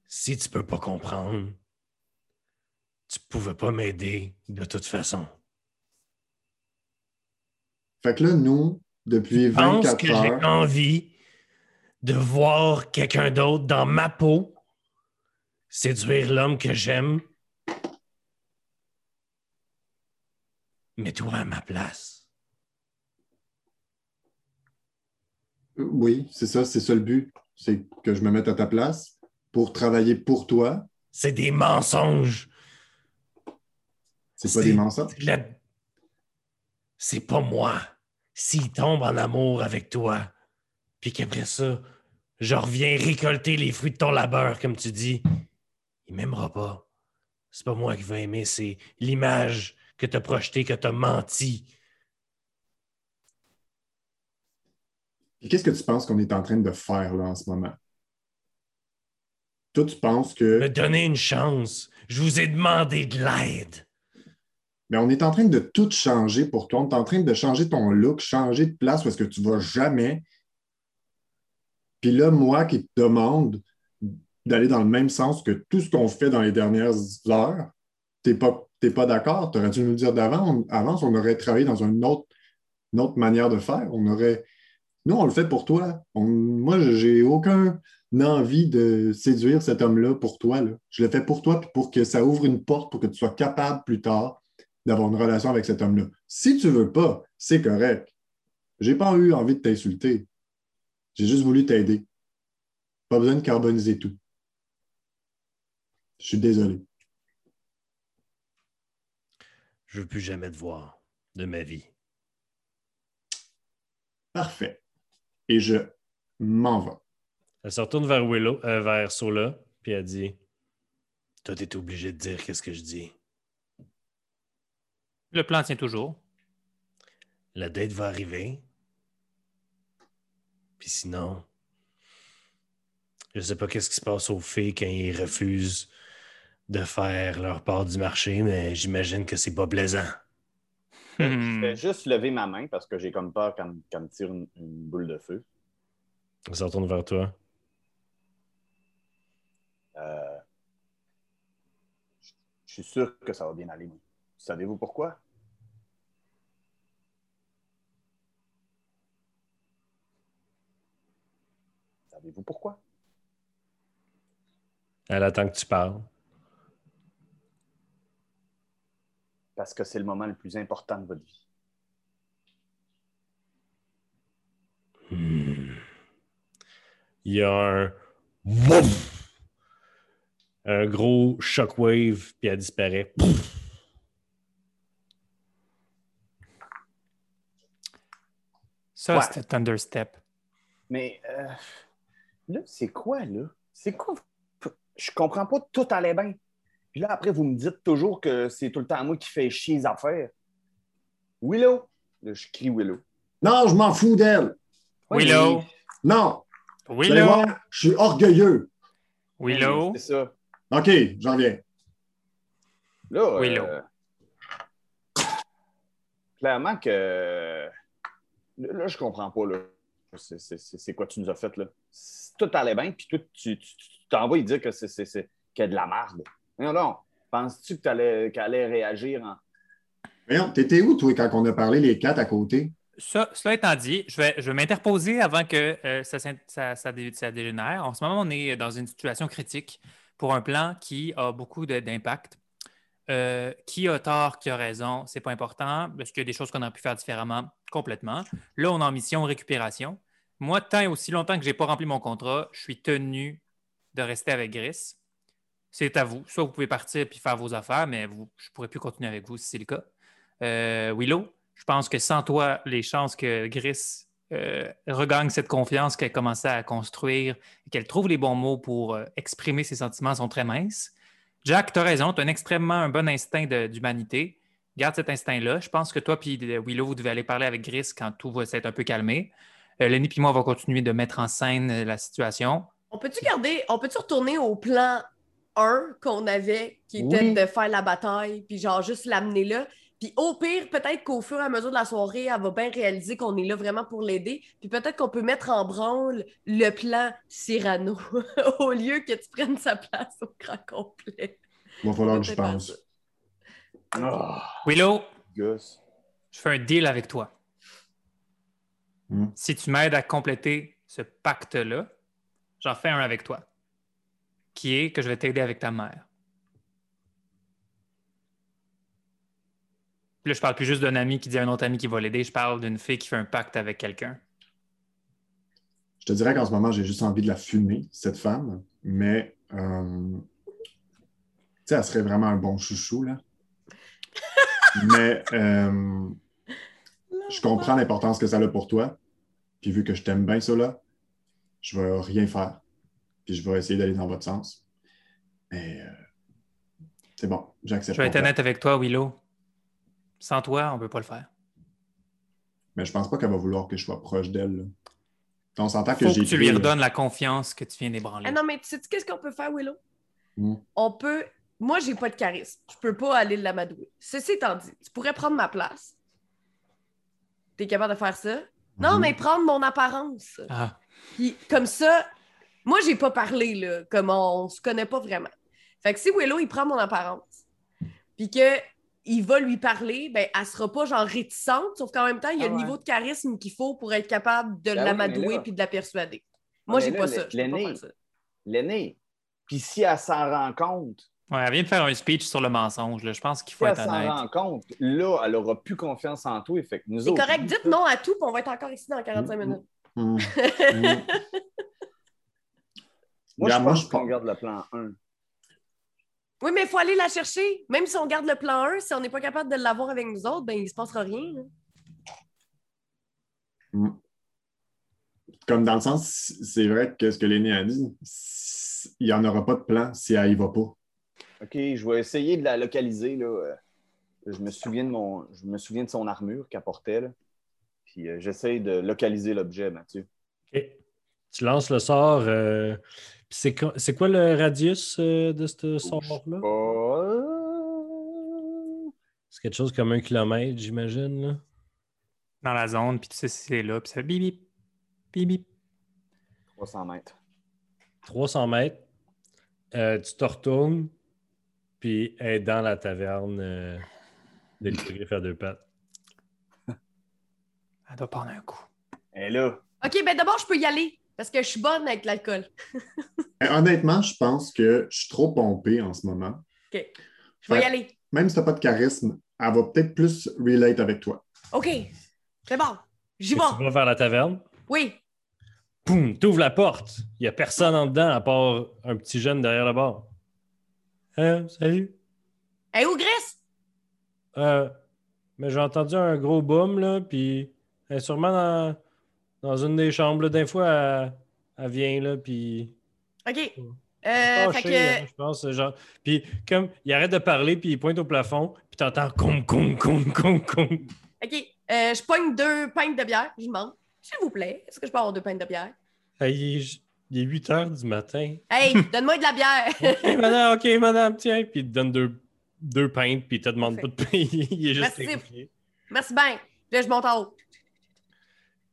Si tu peux pas comprendre, tu pouvais pas m'aider de toute façon. Fait que là, nous, depuis Je pense 24 que j'ai heures, envie de voir quelqu'un d'autre dans ma peau séduire l'homme que j'aime. Mets-toi à ma place. oui, c'est ça, c'est ça le but. C'est que je me mette à ta place pour travailler pour toi. C'est des mensonges. C'est pas des mensonges? La- C'est pas moi. S'il tombe en amour avec toi, puis qu'après ça, je reviens récolter les fruits de ton labeur, comme tu dis, il m'aimera pas. C'est pas moi qui vais aimer, c'est l'image que t'as projetée, que t'as menti. Qu'est-ce que tu penses qu'on est en train de faire là en ce moment? Toi, tu penses que. Me donner une chance. Je vous ai demandé de l'aide. Mais on est en train de tout changer pour toi. On est en train de changer ton look, changer de place parce que tu vas jamais. Puis là, moi qui te demande d'aller dans le même sens que tout ce qu'on fait dans les dernières heures, pas, t'es pas d'accord. Tu aurais dû nous le dire d'avant. Avant, on aurait travaillé dans une autre, manière de faire. On aurait. Nous, on le fait pour toi. On- moi, j'ai aucun envie de séduire cet homme-là pour toi. Je le fais pour toi pour que ça ouvre une porte pour que tu sois capable plus tard d'avoir une relation avec cet homme-là. Si tu veux pas, c'est correct. J'ai pas eu envie de t'insulter. J'ai juste voulu t'aider. Pas besoin de carboniser tout. Je suis désolé. Je veux plus jamais te voir de ma vie. Parfait. Et je m'en vais. Elle se retourne vers Willow, euh, vers Sola, puis elle dit Toi, t'es obligé de dire qu'est-ce que je dis. Le plan tient toujours. La date va arriver. Puis sinon, je sais pas qu'est-ce qui se passe aux filles quand ils refusent de faire leur part du marché, mais j'imagine que c'est pas plaisant. Hmm. Je vais juste lever ma main parce que j'ai comme peur me- qu'elle me tire une, une boule de feu. Se retourne vers toi. Euh, je suis sûr que ça va bien aller. moi. Savez-vous pourquoi? Savez-vous pourquoi? Elle attend que tu parles. Parce que c'est le moment le plus important de votre vie. Hmm. Il y a un. Wouf! Un gros shockwave, puis elle disparaît. Ça, Ouais. c'était Thunderstep. Mais euh, là, c'est quoi, là? C'est quoi? Je comprends pas, tout allait bien. Puis là, après, vous me dites toujours que c'est tout le temps moi qui fais chier les affaires. Willow! Là, je crie Willow. Non, je m'en fous d'elle. Willow. Non, Willow. voir, je suis orgueilleux. Willow. C'est ça. OK, j'en viens. Là, Willow. euh, clairement que. Là, là, je comprends pas. Là. C'est, c'est- c'est- c'est quoi tu nous as fait là? Si Tout allait bien, puis toi, tu, tu, tu t'envoies y dire que c'est, c'est, c'est- qu'il y a de la merde. Non, non. Penses-tu que t'allais, qu'elle allait réagir en. Voyons, t'étais où, toi, quand on a parlé les quatre à côté? Ça, cela étant dit, je vais, je vais m'interposer avant que euh, ça, ça- ça dé- ça dégénère. En ce moment, on est dans une situation critique pour un plan qui a beaucoup d'impact. Euh, qui a tort, qui a raison, c'est pas important, parce qu'il y a des choses qu'on aurait pu faire différemment complètement. Là, on est en mission récupération. Moi, tant et aussi longtemps que je n'ai pas rempli mon contrat, je suis tenu de rester avec Gris. C'est à vous. Soit vous pouvez partir et faire vos affaires, mais je ne pourrai plus continuer avec vous si c'est le cas. Euh, Willow, je pense que sans toi, les chances que Gris euh, regagne cette confiance qu'elle commençait à construire et qu'elle trouve les bons mots pour exprimer ses sentiments sont très minces. Jack, tu as raison, tu as un extrêmement un bon instinct d'humanité. Garde cet instinct-là. Je pense que toi puis euh, Willow, vous devez aller parler avec Gris quand tout va s'être un peu calmé. Euh, Lenny puis moi, on va continuer de mettre en scène euh, la situation. On peut-tu garder, on peut-tu retourner au plan 1 qu'on avait, qui était Oui. de faire la bataille, puis genre juste l'amener là. Puis au pire, peut-être qu'au fur et à mesure de la soirée, elle va bien réaliser qu'on est là vraiment pour l'aider. Puis peut-être qu'on peut mettre en branle le plan Cyrano au lieu que tu prennes sa place au grand complet. Il va falloir que je pense. ça. Oh, Willow, je fais un deal avec toi. Hmm. Si tu m'aides à compléter ce pacte-là, j'en fais un avec toi, qui est que je vais t'aider avec ta mère. Là, je parle plus juste d'un ami qui dit à un autre ami qui va l'aider, je parle d'une fille qui fait un pacte avec quelqu'un. Je te dirais qu'en ce moment, j'ai juste envie de la fumer, cette femme, mais euh, tu sais, elle serait vraiment un bon chouchou, là. mais euh, je comprends l'importance que ça a pour toi. Puis vu que je t'aime bien ça, là, je vais rien faire. Puis je vais essayer d'aller dans votre sens. Mais euh, c'est bon, j'accepte. Je vais être honnête avec toi, Willow. Sans toi, on ne peut pas le faire. Mais je pense pas qu'elle va vouloir que je sois proche d'elle. On s'entend que que tu lui là. redonnes la confiance que tu viens d'ébranler. Ah non, mais tu sais qu'est-ce qu'on peut faire, Willow? Hmm. On peut. Moi, j'ai pas de charisme. Je peux pas aller l'amadouer. Ceci étant dit, tu pourrais prendre ma place. T'es capable de faire ça? Non, Mhm. mais prendre mon apparence. Ah, Puis comme ça, moi, j'ai pas parlé, là, comme on, se connaît pas vraiment. Fait que si Willow, il prend mon apparence, puis que il va lui parler, ben, elle sera pas genre réticente, sauf qu'en même temps, il y a Ah le niveau de charisme qu'il faut pour être capable de Ben oui, l'amadouer là- puis de la persuader. Moi, mais j'ai pas ça. Je peux pas l'aîné- faire ça. L'aîné. Puis si elle s'en rend compte, ouais, elle vient de faire un speech sur le mensonge. là. Je pense qu'il si faut elle être s'en honnête. rend compte, là, elle aura plus confiance en toi. Fait que nous C'est correct, dites non à tout, puis on va être encore ici dans 45 Mhm. minutes. Hmm. Moi, je moi, pense je qu'on garde le plan 1. Oui, mais il faut aller la chercher. Même si on garde le plan 1, si on n'est pas capable de l'avoir avec nous autres, ben il se passera rien. là. Comme dans le sens, c'est vrai que ce que l'aîné a dit, il n'y en aura pas de plan si elle y va pas. OK, je vais essayer de la localiser. Là. Euh, Je, me souviens de mon... je me souviens de son armure qu'elle portait. Là. Puis euh, j'essaye de localiser l'objet, Mathieu. Ok. Tu lances le sort. euh, c'est quoi, c'est quoi le radius euh, de ce sort-là? C'est quelque chose comme un kilomètre, j'imagine. là. Dans la zone, puis tu sais si c'est là, puis ça bip bip, bip bip. 300 mètres. 300 mètres. Euh, tu te retournes, puis elle est dans la taverne euh, de l'hippogriffe à deux pattes. Elle doit prendre un coup. Et là, OK, ben d'abord, je peux y aller parce que je suis bonne avec l'alcool. Eh, Honnêtement, je pense que je suis trop pompé en ce moment. OK. Je vais y aller. Même si t'as pas de charisme, elle va peut-être plus relate avec toi. OK. C'est bon. J'y Tu vais. vas vers la taverne? Oui. Poum, t'ouvres la porte. Il n'y a personne en dedans à part un petit jeune derrière le bar. Hein, salut. Hey, où Grace? Euh, mais j'ai entendu un gros boom, là, puis elle est sûrement dans, dans une des chambres. Des fois, elle, elle vient, là, puis... OK. Euh, fait hein, je pense, genre... Puis comme, il arrête de parler, puis il pointe au plafond, puis t'entends « com, com, com, com, com que. OK. Euh, je pogne deux pintes de bière. Je demande. S'il vous plaît, est-ce que je peux avoir deux pintes de bière? Hey, il, est, il est 8 heures du matin. Hey, donne-moi de la bière. OK, madame, OK, madame, tiens. Puis il te donne deux, deux pintes, puis il te demande pas de payer. Il est juste Merci. Merci bien. Là, je monte en haut.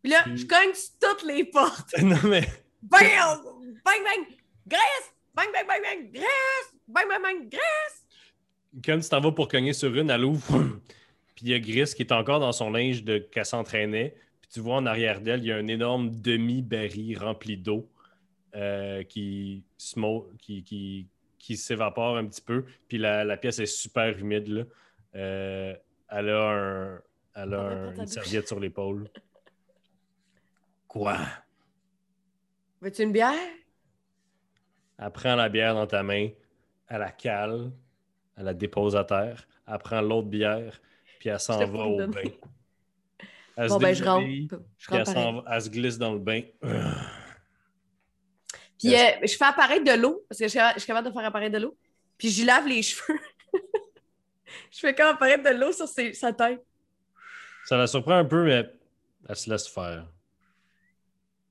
Puis là, je cogne sur toutes les portes. Non, mais... Bam! Bang, bang! Grace! Bang, bang, bang, bang! Grace! Bang, bang, bang! Grace! Comme tu t'en vas pour cogner sur une, elle ouvre. Puis il y a Gris qui est encore dans son linge de qu'elle s'entraînait. Puis tu vois en arrière d'elle, il y a un énorme demi-baril rempli d'eau euh, qui, smo- qui, qui, qui s'évapore un petit peu. Puis la, la pièce est super humide. Là. Euh, elle a, un, elle a un- une serviette sur l'épaule. Quoi? Veux-tu une bière? Elle prend la bière dans ta main, elle la cale, elle la dépose à terre, elle prend l'autre bière, puis elle s'en va au bain. Elle Bon, ben, je rentre. Je elle, se glisse dans le bain. Puis euh, je fais apparaître de l'eau, parce que je suis je suis capable de faire apparaître de l'eau. Puis j'y lave les cheveux. je fais comme apparaître de l'eau sur ses- sa tête. Ça la surprend un peu, mais elle se laisse faire.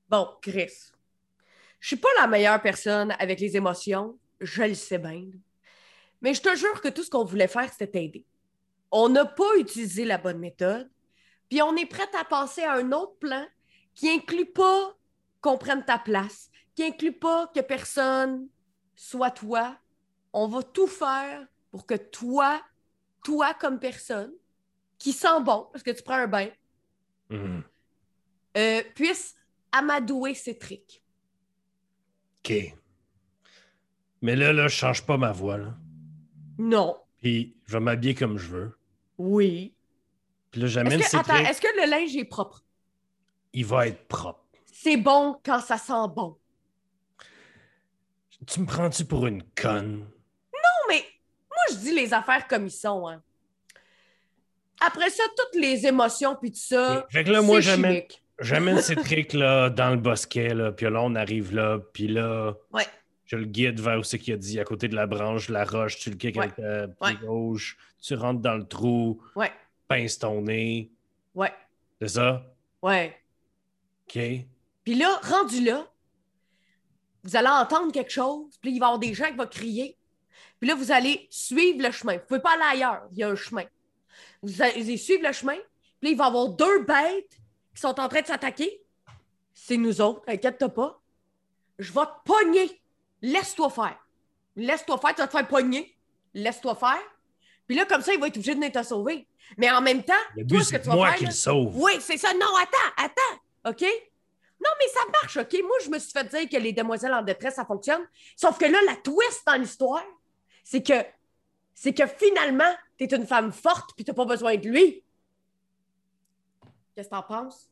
Bon, Chris. Je suis pas la meilleure personne avec les émotions, je le sais bien. Mais je te jure que tout ce qu'on voulait faire, c'était t'aider. On n'a pas utilisé la bonne méthode, puis on est prête à passer à un autre plan qui inclut pas qu'on prenne ta place, qui inclut pas que personne soit toi. On va tout faire pour que toi, toi comme personne, qui sent bon, parce que tu prends un bain, Mhm. euh, puisse amadouer ses tricks. OK. Mais là, là, je change pas ma voix, là. Non. Puis je vais m'habiller comme je veux. Oui. Puis là, Est-ce j'amène que, trucs. est-ce que le linge est propre? Il va être propre. C'est bon quand ça sent bon. Tu me prends-tu pour une conne? Non, mais moi, je dis les affaires comme ils sont. Hein. Après ça, toutes les émotions puis tout ça, Fait que là, moi, j'amène. J'amène ces trucs-là dans le bosquet, là, puis là, on arrive là, puis là, Ouais. je le guide vers où c'est qu'il a dit, à côté de la branche, la roche, tu le kicks Ouais. avec ta Ouais. gauche, tu rentres dans le trou, pince ton nez, ouais, c'est ça? ouais. OK? Puis là, rendu là, vous allez entendre quelque chose, puis il va y avoir des gens qui vont crier. Puis là, vous allez suivre le chemin. Vous pouvez pas aller ailleurs, il y a un chemin. Vous allez suivre le chemin, puis là, il va y avoir deux bêtes qui sont en train de s'attaquer. C'est nous autres, inquiète-toi pas. Je vais te pogner. Laisse-toi faire. Laisse-toi faire, tu vas te faire pogner. Laisse-toi faire. Puis là, comme ça, il va être obligé de venir te sauver. Mais en même temps, Le toi, but, ce que tu vas moi faire, qui là- le sauve. oui, c'est ça. Non, attends, attends. OK? Non, mais ça marche, OK? Moi, je me suis fait dire que les demoiselles en détresse, ça fonctionne. Sauf que là, la twist dans l'histoire, c'est que c'est que finalement, t'es une femme forte puis t'as pas besoin de lui. Qu'est-ce que t'en penses?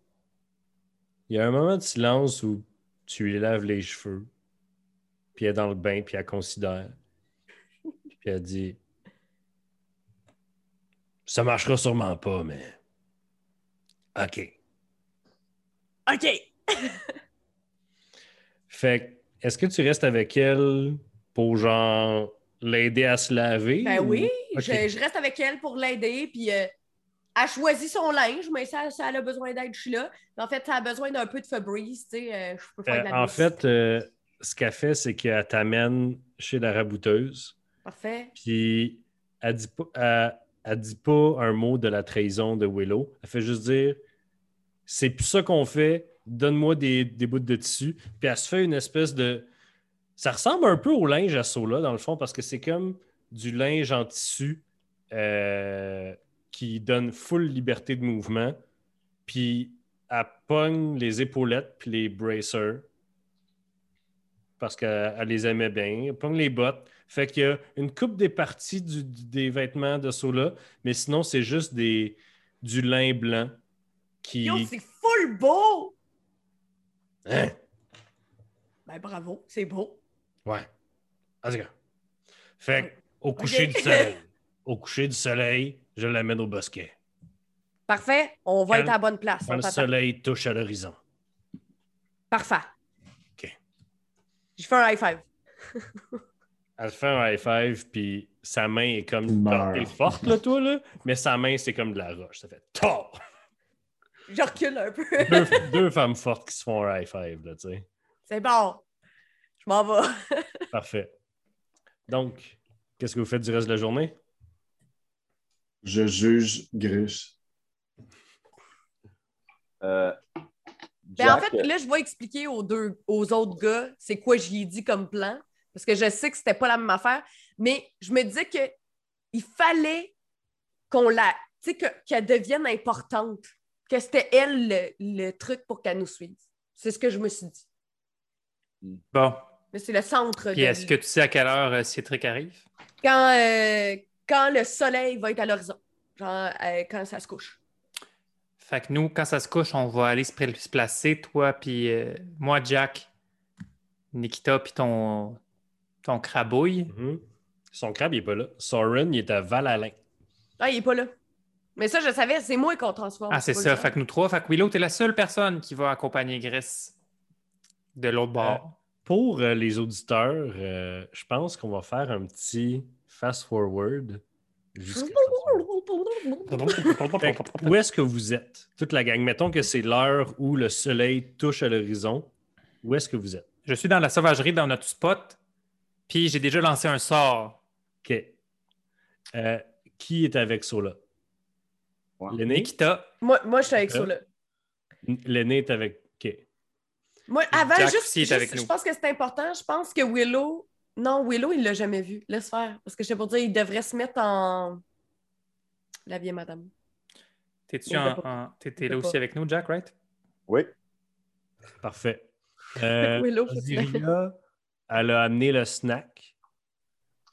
Il y a un moment de silence où tu lui laves les cheveux, puis elle est dans le bain, puis elle considère. Puis elle dit Ça marchera sûrement pas, mais. OK. OK. Fait que, est-ce que tu restes avec elle pour genre l'aider à se laver? Ben ou- oui, je reste avec elle pour l'aider, puis euh, elle choisit son linge, mais ça, ça elle a besoin d'aide, je suis là. Mais en fait, ça a besoin d'un peu de Febreze, tu sais, euh, je peux faire Euh, de la en mousse. fait, euh, ce qu'elle fait, c'est qu'elle t'amène chez la rabouteuse, Parfait. puis elle dit pas, elle, elle dit pas un mot de la trahison de Willow. Elle fait juste dire c'est plus ça qu'on fait, donne-moi des, des bouts de tissu. Puis elle se fait une espèce de. Ça ressemble un peu au linge à Sola, dans le fond, parce que c'est comme du linge en tissu euh, qui donne full liberté de mouvement. Puis elle pogne les épaulettes puis les bracers parce qu'elle elle les aimait bien. Elle pogne les bottes. Fait qu'il y a une coupe des parties du- des vêtements de Sola, mais sinon, c'est juste des, du lin blanc qui. Yo, c'est full beau! Hein? Ben bravo, c'est beau. Ouais. En tout cas. Fait au coucher du soleil, au coucher du soleil, je l'amène au bosquet. Parfait, on va Quand- être à la bonne place. Quand on le soleil touche à l'horizon. Parfait. OK. Je fais un high five. Elle fait un high five, puis sa main est comme. T'es forte, là, toi, là, mais sa main, c'est comme de la roche. Ça fait. Tord! Je recule un peu. deux, deux femmes fortes qui se font un high five, là, tu sais. c'est bon. Je m'en vais. Parfait. Donc, qu'est-ce que vous faites du reste de la journée? Je juge Grish. Euh, Ben, en fait, là, je vais expliquer aux deux, aux autres gars, c'est quoi j'y ai dit comme plan, parce que je sais que c'était pas la même affaire, mais je me disais que il fallait qu'on la, tu sais, que- qu'elle devienne importante, que c'était elle le, le truc pour qu'elle nous suive. C'est ce que je me suis dit. Bon. Mais c'est le centre. Puis de- est-ce que tu sais à quelle heure euh, Citric arrive? quand, euh, quand le soleil va être à l'horizon, genre euh, quand ça se couche. Fait que nous, quand ça se couche, on va aller se, pla- se placer, toi, puis euh, moi, Jack, Nikita, puis ton, ton crabouille. Mhm. Son crabe, il est pas là. Soren, il est à Val-Alain. Ah, il est pas là. Mais ça, je savais, c'est moi qu'on transforme. Ah, c'est ça. Fait que nous trois, fait que Willow, t'es la seule personne qui va accompagner Gris de l'autre bord. Pour euh, les auditeurs, euh, je pense qu'on va faire un petit Fait que, où est-ce que vous êtes? Toute la gang. Mettons que c'est l'heure où le soleil touche à l'horizon. Où est-ce que vous êtes? Je suis dans la sauvagerie, dans notre spot, puis j'ai déjà lancé un sort. OK. Euh, qui est avec Sola? Ouais. L'aîné? Nikita, Moi, moi, je suis avec Euh, ça, là. L'aîné est avec. OK. Moi, avant, Jack juste, aussi est juste, avec nous. je pense que c'est important. Je pense que Willow... Non, Willow, il l'a jamais vu. Laisse faire. Parce que je sais pas dire, il devrait se mettre en... La vieille madame. t'es-tu en, t'étais là aussi pas. avec nous, Jack, right? Oui. Parfait. Euh, Willow, Osiria, elle a amené le snack.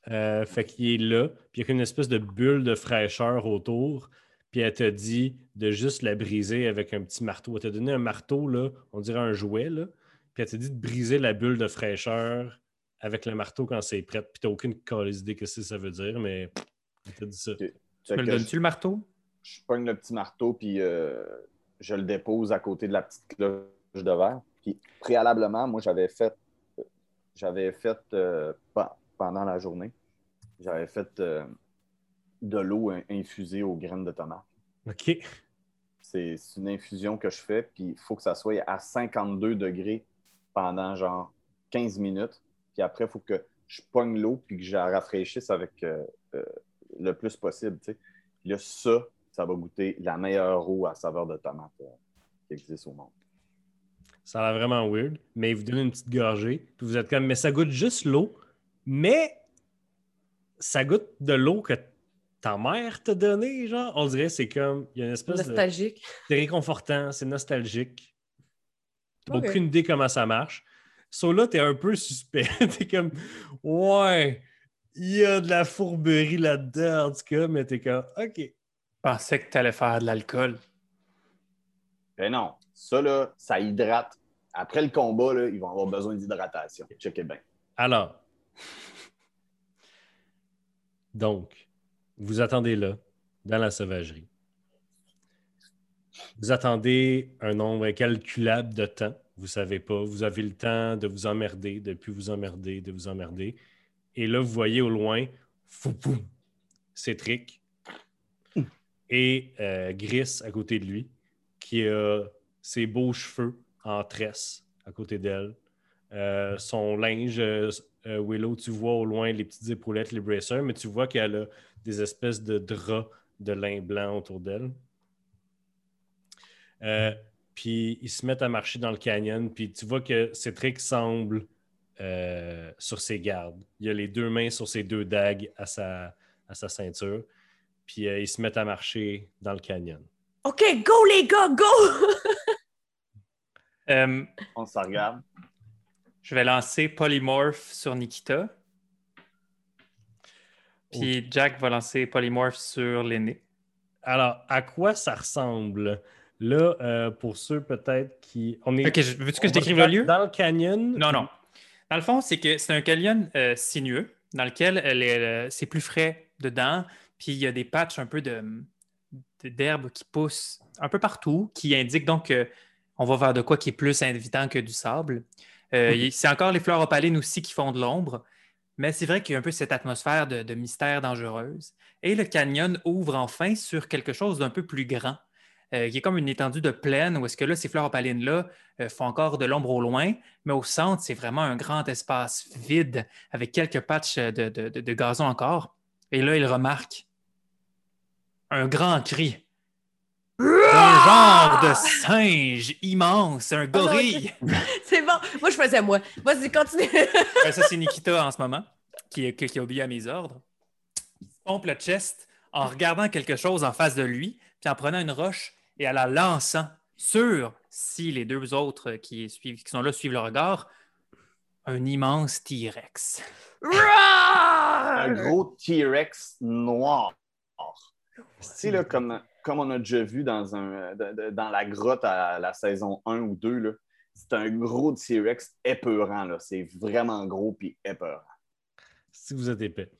Euh, fait qu'il est là. Puis il y a une espèce de bulle de fraîcheur autour. Puis elle t'a dit de juste la briser avec un petit marteau. Elle t'a donné un marteau, là, on dirait un jouet. Là. Puis elle t'a dit de briser la bulle de fraîcheur avec le marteau quand c'est prêt. Puis t'as aucune idée que ça veut dire, mais elle t'a dit ça. Tu me le que donnes-tu le marteau? je, pogne le petit marteau, puis euh, je le dépose à côté de la petite cloche de verre. Puis préalablement, moi, j'avais fait, j'avais fait euh, pe- pendant la journée, j'avais fait euh, de l'eau in- infusée aux graines de tomate. OK. C'est c'est une infusion que je fais, puis il faut que ça soit à 52 degrés pendant genre 15 minutes. Puis après, il faut que je pogne l'eau puis que je la rafraîchisse avec euh, euh, le plus possible. tu sais. Puis là, ça, ça va goûter la meilleure eau à saveur de tomate euh, qui existe au monde. Ça a l'air vraiment weird, mais il vous donne une petite gorgée, puis vous êtes comme, mais ça goûte juste l'eau, mais ça goûte de l'eau que ta mère t'a donnée, genre? On dirait c'est comme, il y a une espèce de... Nostalgique. C'est réconfortant, c'est nostalgique. T'as aucune idée comment ça marche. So là, t'es un peu suspect. t'es comme, ouais, il y a de la fourberie là-dedans, en tout cas, mais t'es comme, OK. Je pensais que tu allais faire de l'alcool. Ben non, ça, là, ça hydrate. Après le combat, là, ils vont avoir besoin d'hydratation. Checkez bien. Alors, donc, vous attendez là, dans la sauvagerie. Vous attendez un nombre incalculable de temps. Vous savez pas. Vous avez le temps de vous emmerder, de plus vous emmerder, de vous emmerder. Et là, vous voyez au loin, foupou, Cétric et euh, Gris à côté de lui, qui a ses beaux cheveux en tresse à côté d'elle. Euh, son linge, euh, Willow, tu vois au loin les petites épaulettes, les bracers, mais tu vois qu'elle a des espèces de draps de lin blanc autour d'elle. Puis ils se mettent à marcher dans le canyon, puis tu vois que Cétric semble euh, sur ses gardes. Il a les deux mains sur ses deux dagues à sa, à sa ceinture, puis euh, ils se mettent à marcher dans le canyon. OK, go les gars, go! Euh, On se regarde. je vais lancer Polymorph sur Nikita. Puis Jack va lancer Polymorph sur l'aîné. Alors, à quoi ça ressemble? Là, euh, pour ceux peut-être qui... On est... Ok, veux-tu que je décrive le lieu? Dans le canyon. Non, non. Dans le fond, c'est que c'est un canyon euh, sinueux dans lequel euh, c'est plus frais dedans. Puis il y a des patchs un peu de- d'herbe qui poussent un peu partout, qui indiquent donc qu'on va vers de quoi qui est plus invitant que du sable. C'est encore les fleurs opalines aussi qui font de l'ombre. Mais c'est vrai qu'il y a un peu cette atmosphère de, de mystère dangereuse. Et le canyon ouvre enfin sur quelque chose d'un peu plus grand, euh, qui est comme une étendue de plaine, où est-ce que là, ces fleurs opalines-là euh, font encore de l'ombre au loin, mais au centre, c'est vraiment un grand espace vide avec quelques patchs de, de- de- de gazon encore. Et là, il remarque un grand cri. Un genre de singe immense, un gorille. C'est bon. Moi, je faisais moi. Vas-y, continue. Euh, ça, c'est Nikita en ce moment, qui, qui, qui à mes ordres. Il pompe le chest en regardant quelque chose en face de lui, puis en prenant une roche et en la lançant sur, si les deux autres qui, suivent, qui sont là suivent le regard, un immense T-Rex. Un gros T-Rex noir. Là, comme, comme on a déjà vu dans, un, dans la grotte à la saison 1 ou 2, là, c'est un gros T-Rex épeurant. là. C'est vraiment gros puis épeurant. Si vous êtes épais.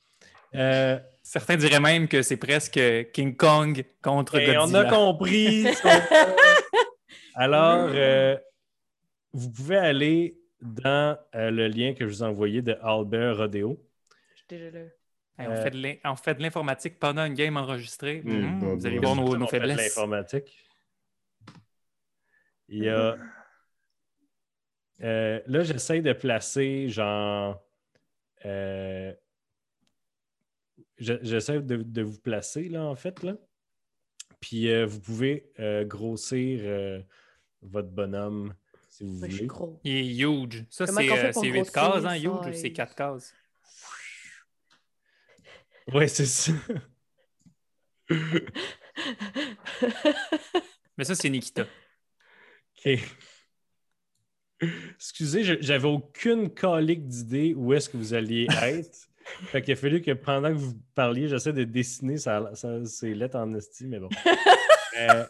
Euh, Certains diraient même que c'est presque King Kong contre et on Godzilla. a compris. Alors, euh, vous pouvez aller dans euh, le lien que je vous ai envoyé de Albert Rodeo. Je suis déjà là. Hey, on, fait de on l'informatique pendant une game enregistrée. Mm, Mhm, bah, vous allez voir nos, On nos fait de faiblesses. L'informatique. Il y a. Euh, là, j'essaie de placer genre. euh, j'essaie de, de vous placer là, en fait. Là. Puis euh, vous pouvez euh, grossir euh, votre bonhomme si vous voulez. gros. Il est huge. Ça, c'est qu'on fait euh, pour c'est 8 grossir cases, hein, huge, et- c'est 4 cases? Ouais, c'est ça. Mais ça, c'est Nikita. OK. Excusez, j'avais aucune colique d'idée où est-ce que vous alliez être. Fait qu'il a fallu que pendant que vous parliez, j'essaie de dessiner, ça, ça- c'est lettre en esti, mais bon. Euh,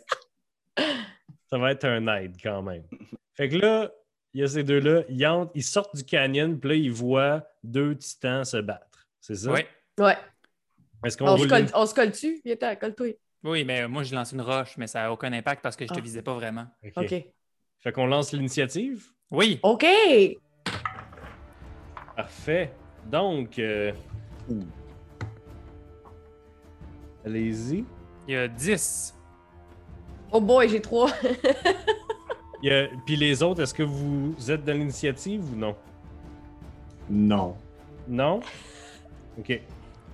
ça va être un aide quand même. Fait que là, il y a ces deux-là, ils, entrent- ils sortent du canyon, puis là, ils voient deux titans se battre. C'est ça? Oui. Ouais. Est-ce qu'on On, se colle, on se colle dessus? Viens, colle-toi. Oui, mais moi, je lance une roche, mais ça n'a aucun impact parce que je te Ah. visais pas vraiment. OK. OK. Fait qu'on lance l'initiative? Oui. OK! Parfait. Donc, euh, allez-y. Il y a 10. Oh boy, j'ai trois. Il y a- Puis les autres, est-ce que vous êtes dans l'initiative ou non? Non. Non? OK.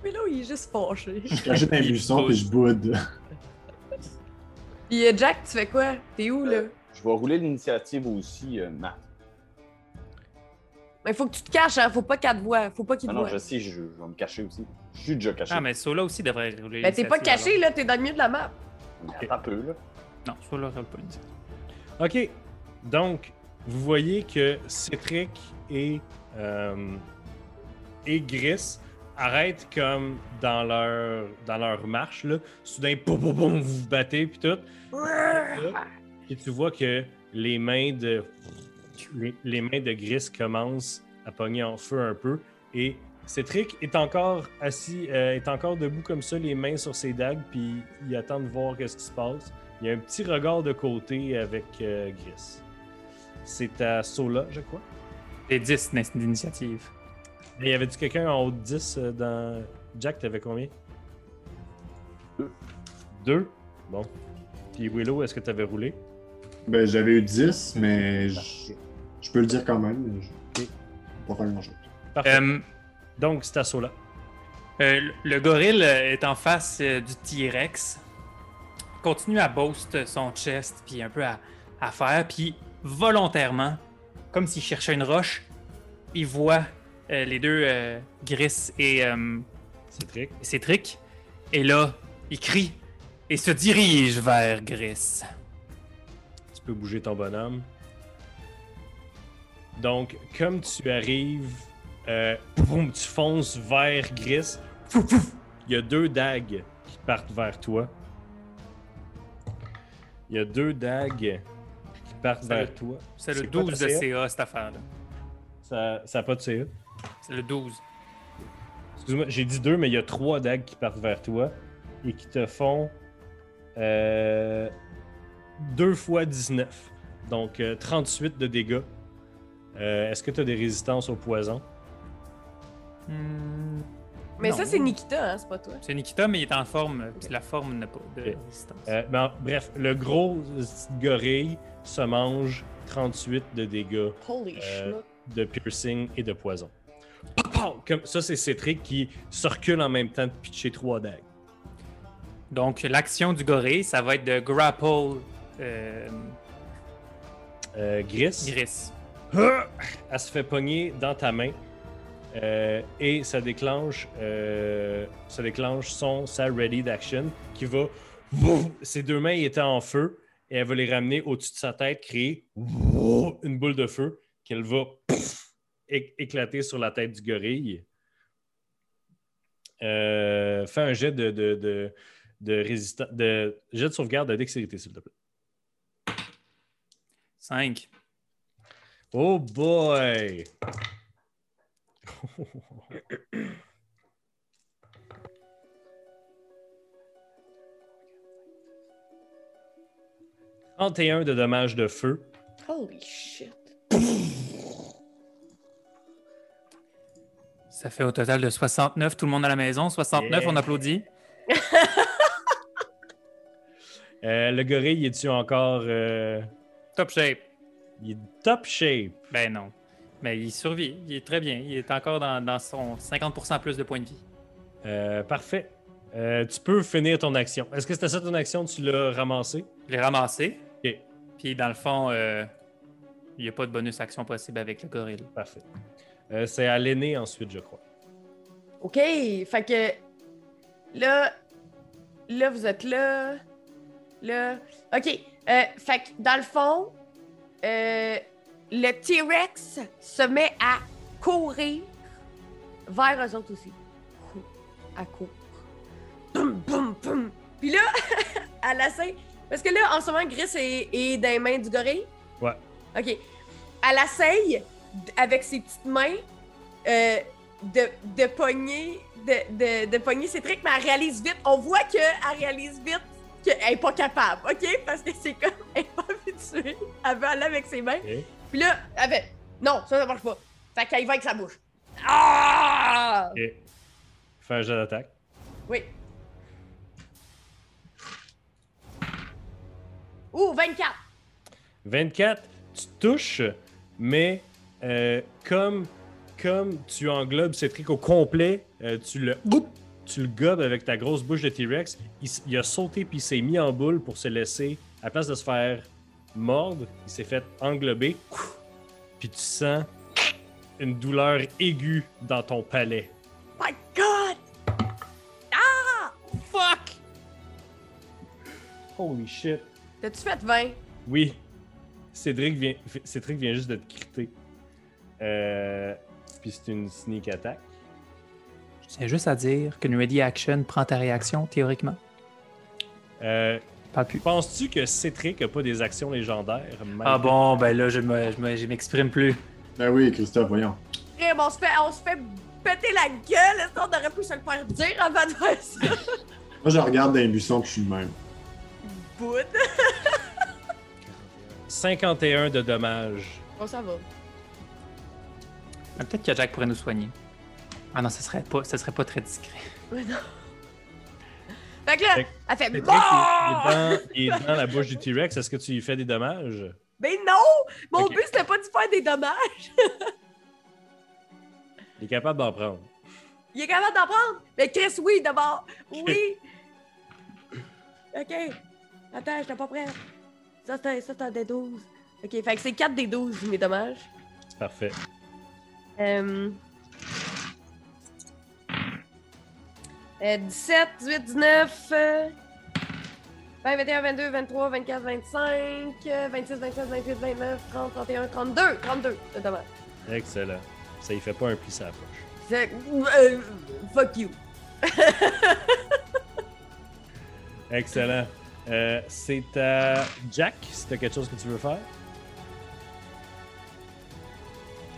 Mais là, il est juste fâché. Je cache un buisson puis je boude. Puis euh, Jack, tu fais quoi? T'es où, là? Je vais rouler l'initiative aussi, euh, Matt. Mais faut que tu te caches, hein? Faut pas qu'elle te voie. Faut pas qu'il Ah te non, voie. je sais, je, je vais me cacher aussi. Je suis déjà caché. Ah, mais Sola aussi devrait rouler. Mais t'es pas caché, là. T'es dans le milieu de la map. Attends un peu, là. Non, Sola roule pas l'initiative. OK. Donc, vous voyez que Citric et, euh, et Gris arrêtent comme dans leur, dans leur marche. Là. Soudain, boum, boum, boum, vous vous battez, puis tout. Et tu vois que les mains de les, les mains de Gris commencent à pogner en feu un peu. Et Cétric est encore assis, euh, est encore debout comme ça, les mains sur ses dagues, puis il attend de voir qu'est-ce qui se passe. Il y a un petit regard de côté avec euh, Gris. C'est à Sola, je crois. J'ai 10 d'in- d'initiative. Mais y avait-tu quelqu'un en haut de 10 euh, dans. Jack, t'avais combien? Deux. Deux? Bon. Puis Willow, est-ce que t'avais roulé? Ben, j'avais eu 10, mais je, je peux le dire quand même. mais Je... Ok. Pas faire grand-chose. Parfait. Euh, Donc, c'est à Sola. euh, le- le gorille est en face euh, du T-Rex. Continue à boost son chest, puis un peu à, à faire, puis volontairement, comme s'il cherchait une roche, il voit euh, les deux euh, Gris euh, et Cétric, et là, il crie et se dirige vers Gris. Tu peux bouger ton bonhomme. Donc, comme tu arrives, euh, boum, tu fonces vers Gris. Il y a deux dagues qui partent vers toi. Il y a deux dagues qui partent vers le- toi. C'est le C'est quoi 12 ta de CA? Cette affaire-là. Ça n'a pas de CA. C'est le 12. Excuse-moi, j'ai dit deux, mais il y a trois dagues qui partent vers toi et qui te font euh, deux fois 19. Donc euh, 38 de dégâts. Euh, Est-ce que tu as des résistances au poison? Hmm, Mais non. ça, c'est Nikita, hein, c'est pas toi. C'est Nikita, mais il est en forme, puis la forme n'a pas de résistance. Euh, ben, bref, le gros gorille se mange 38 de dégâts Holy Euh, shit. de piercing et de poison. Comme ça, c'est Cétric qui se recule en même temps de pitcher trois dagues. Donc, l'action du gorille, ça va être de grapple euh, Euh, Gris? Gris. Elle se fait pogner dans ta main euh, et ça déclenche, euh, ça déclenche son sa ready d'action qui va. Ses deux mains étaient en feu et elle va les ramener au-dessus de sa tête, créer une boule de feu qu'elle va éclater sur la tête du gorille. Euh, fais un jet de, de, de, de jet de sauvegarde de dextérité, s'il te plaît. 5. Oh boy! « 31 de dommages de feu. Holy shit. Ça fait au total de 69. Tout le monde à la maison. 69, Yeah. on applaudit. Euh, le gorille, est-tu encore... euh, Top shape. Il est top shape. Ben non. Mais il survit. Il est très bien. Il est encore dans, dans son 50% plus de points de vie. Euh, parfait. Euh, tu peux finir ton action. Est-ce que c'était ça ton action? Tu l'as ramassé? Je l'ai ramassé. Ok. Puis dans le fond, euh, il n'y a pas de bonus action possible avec le gorille. Parfait. Euh, c'est à l'aîné ensuite, je crois. OK, fait que là, là, vous êtes là, là. OK, euh, fait que dans le fond, euh, le T-Rex se met à courir vers eux autres aussi. À court. Boum, boum, boum. Puis là, à la scène, parce que là, en ce moment, Gris est, est dans les mains du gorille. Ouais. OK. Elle essaye, d- avec ses petites mains, euh, de, de pogner de, de, de pogner ses trucs, mais elle réalise vite. On voit qu'elle réalise vite qu'elle est pas capable, OK? Parce que c'est comme, elle est pas habituée. Elle veut aller avec ses mains. Ok. Puis là, elle fait, non, ça, ça marche pas. Fait qu'elle va avec sa bouche. Ah! Ok. Fais un jet d'attaque. Oui. Ouh, 24! 24, tu touches, mais euh, comme, comme tu englobes Cétric au complet, euh, tu le tu le gobes avec ta grosse bouche de T-Rex. Il, a sauté puis il s'est mis en boule pour se laisser, à la place de se faire mordre, il s'est fait englober. Puis tu sens une douleur aiguë dans ton palais. My God! Ah! Fuck! Holy shit. T'as-tu fait 20? Oui. Cédric vient, Cédric vient juste de te critter. Euh, puis c'est une sneak attack. Tiens juste à dire qu'une ready action prend ta réaction, théoriquement. Euh, Pas plus. Penses-tu que Cétric a pas des actions légendaires? Ah bon, ben là, je me- je me- je m'exprime plus. Ben oui, Christophe, voyons. Eh, ben, on se fait, on se fait péter la gueule, est-ce qu'on aurait pu se le faire dire avant de faire ça? Moi, je regarde dans les buissons puis je suis le même. Bout. 51 de dommages. Bon, ça va. Ah, Peut-être que Jack pourrait nous soigner. Ah non, ce serait pas, ce serait pas très discret. Mais non. Fait que là, Fait que elle fait bon! il, est dans, il est dans la bouche du T-Rex. Est-ce que tu lui fais des dommages? Mais non! Mon but, c'était pas de faire des dommages. Il est capable d'en prendre. Il est capable d'en prendre? Mais Chris, oui, d'abord. Oui. OK. Attends, j'étais pas prête. Ça, c'est un, ça, c'est un des 12. Ok, fait que c'est 4 des 12, mes dommages. Parfait. Euh... euh, 17, 18, 19, euh, 20, 21, 22, 23, 24, 25, euh, 26, 27, 28, 29, 30, 31, 32. 32 de dommages. Excellent. Ça y fait pas un pli à la poche. C'est- euh, fuck you. Excellent. Euh, c'est à Jack, si t'as quelque chose que tu veux faire.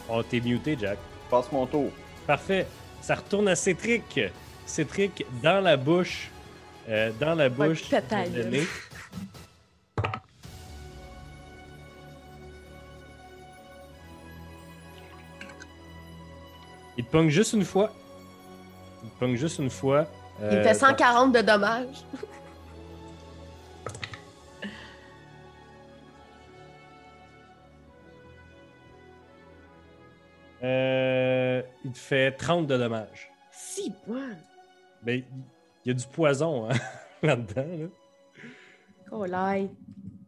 Oh, t'es muté, Jack. Passe mon tour. Parfait. Ça retourne à Cétric. Cétric dans la bouche. euh, dans la bouche. de nez. Il te pogne juste une fois. Il te pogne juste une fois. Il Euh, fait 140 de dommages. Euh, il te fait 30 de dommages. Si, bon. Ben, il y a du poison hein, là-dedans. Là. Oh là.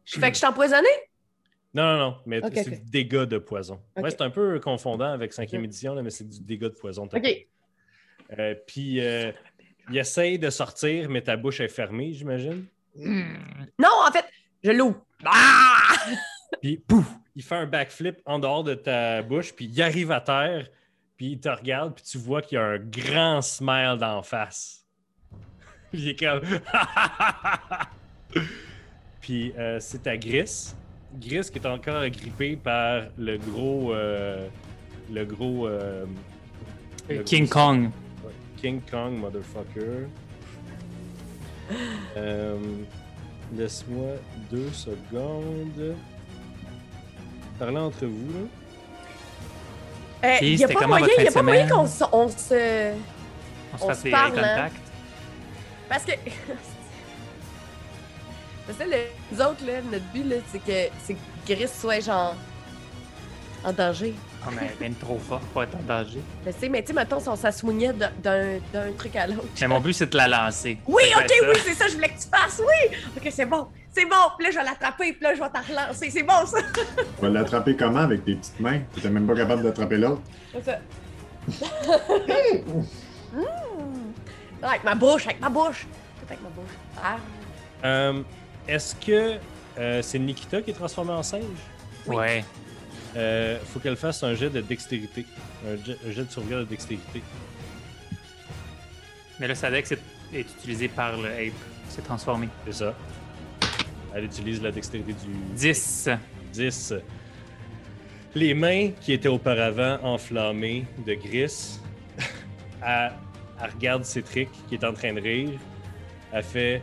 Je fais que je suis empoisonné? Non, non, non, mais c'est du dégât de poison. Ouais, c'est un peu confondant avec 5e Ok. édition, là, mais c'est du dégât de poison. Ok. Euh, Puis, euh, il essaye de sortir, mais ta bouche est fermée, j'imagine. Non, en fait, je l'ouvre. Ah! Puis, pouf, il fait un backflip en dehors de ta bouche, puis il arrive à terre, puis il te regarde, puis tu vois qu'il y a un grand smile d'en face. il est comme. puis, euh, c'est ta Gris. Gris qui est encore agrippé par le gros. euh, le gros. euh, le King gros- Kong. Ouais, King Kong, motherfucker. Laisse-moi deux secondes. Parlez entre vous, là. Euh, Il n'y a pas moyen, y a pas moyen qu'on se, on se. On se On fasse se des parle, hein? Parce que. Parce que les autres, là, notre but, là, c'est que, c'est que Gris soit genre. en danger. Mais elle est trop fort pour être en danger. Mais tu sais, mais tu sais, mettons, si on s'assoignait d'un- truc à l'autre. Mais mon but, c'est de la lancer. Oui, ok, ça? oui, c'est ça, je voulais que tu fasses, oui! Ok, c'est bon, c'est bon, puis là, je vais l'attraper, puis là, je vais t'en relancer, c'est bon, ça! Tu vas l'attraper comment avec tes petites mains? Tu n'es même pas capable d'attraper l'autre. C'est ça. Mm. Non, Avec ma bouche, avec ma bouche! Tout avec ma bouche. Ah. Euh, Est-ce que euh, c'est Nikita qui est transformée en singe? Oui. Ouais. Euh, faut qu'elle fasse un jet de dextérité. Un jet, un jet de sauvegarde de dextérité. Mais là, sa dex est, est utilisé par le ape. C'est transformé. C'est ça. Elle utilise la dextérité du 10. 10. Les mains qui étaient auparavant enflammées de Gris, elle, elle regarde Cétric qui est en train de rire. Elle fait.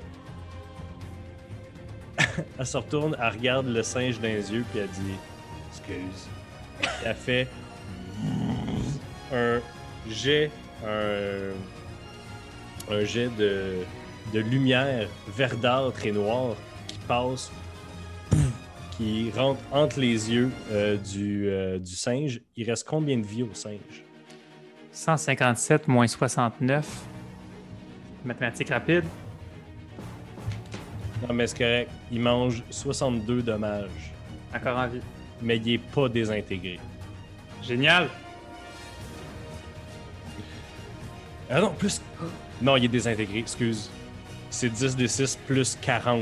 elle se retourne, elle regarde le singe dans les yeux, puis elle dit Excuse. Elle fait un jet, un, un jet de, de lumière verdâtre et noire qui passe qui rentre entre les yeux euh, du, euh, du singe. Il reste combien de vie au singe? 157 moins 69. Mathématiques rapides. Non, mais c'est correct. Il mange 62 dommages, Encore en vie. Mais il est pas désintégré. Génial. Ah non, plus... Non, il est désintégré, excuse. C'est 10 des 6 plus 40.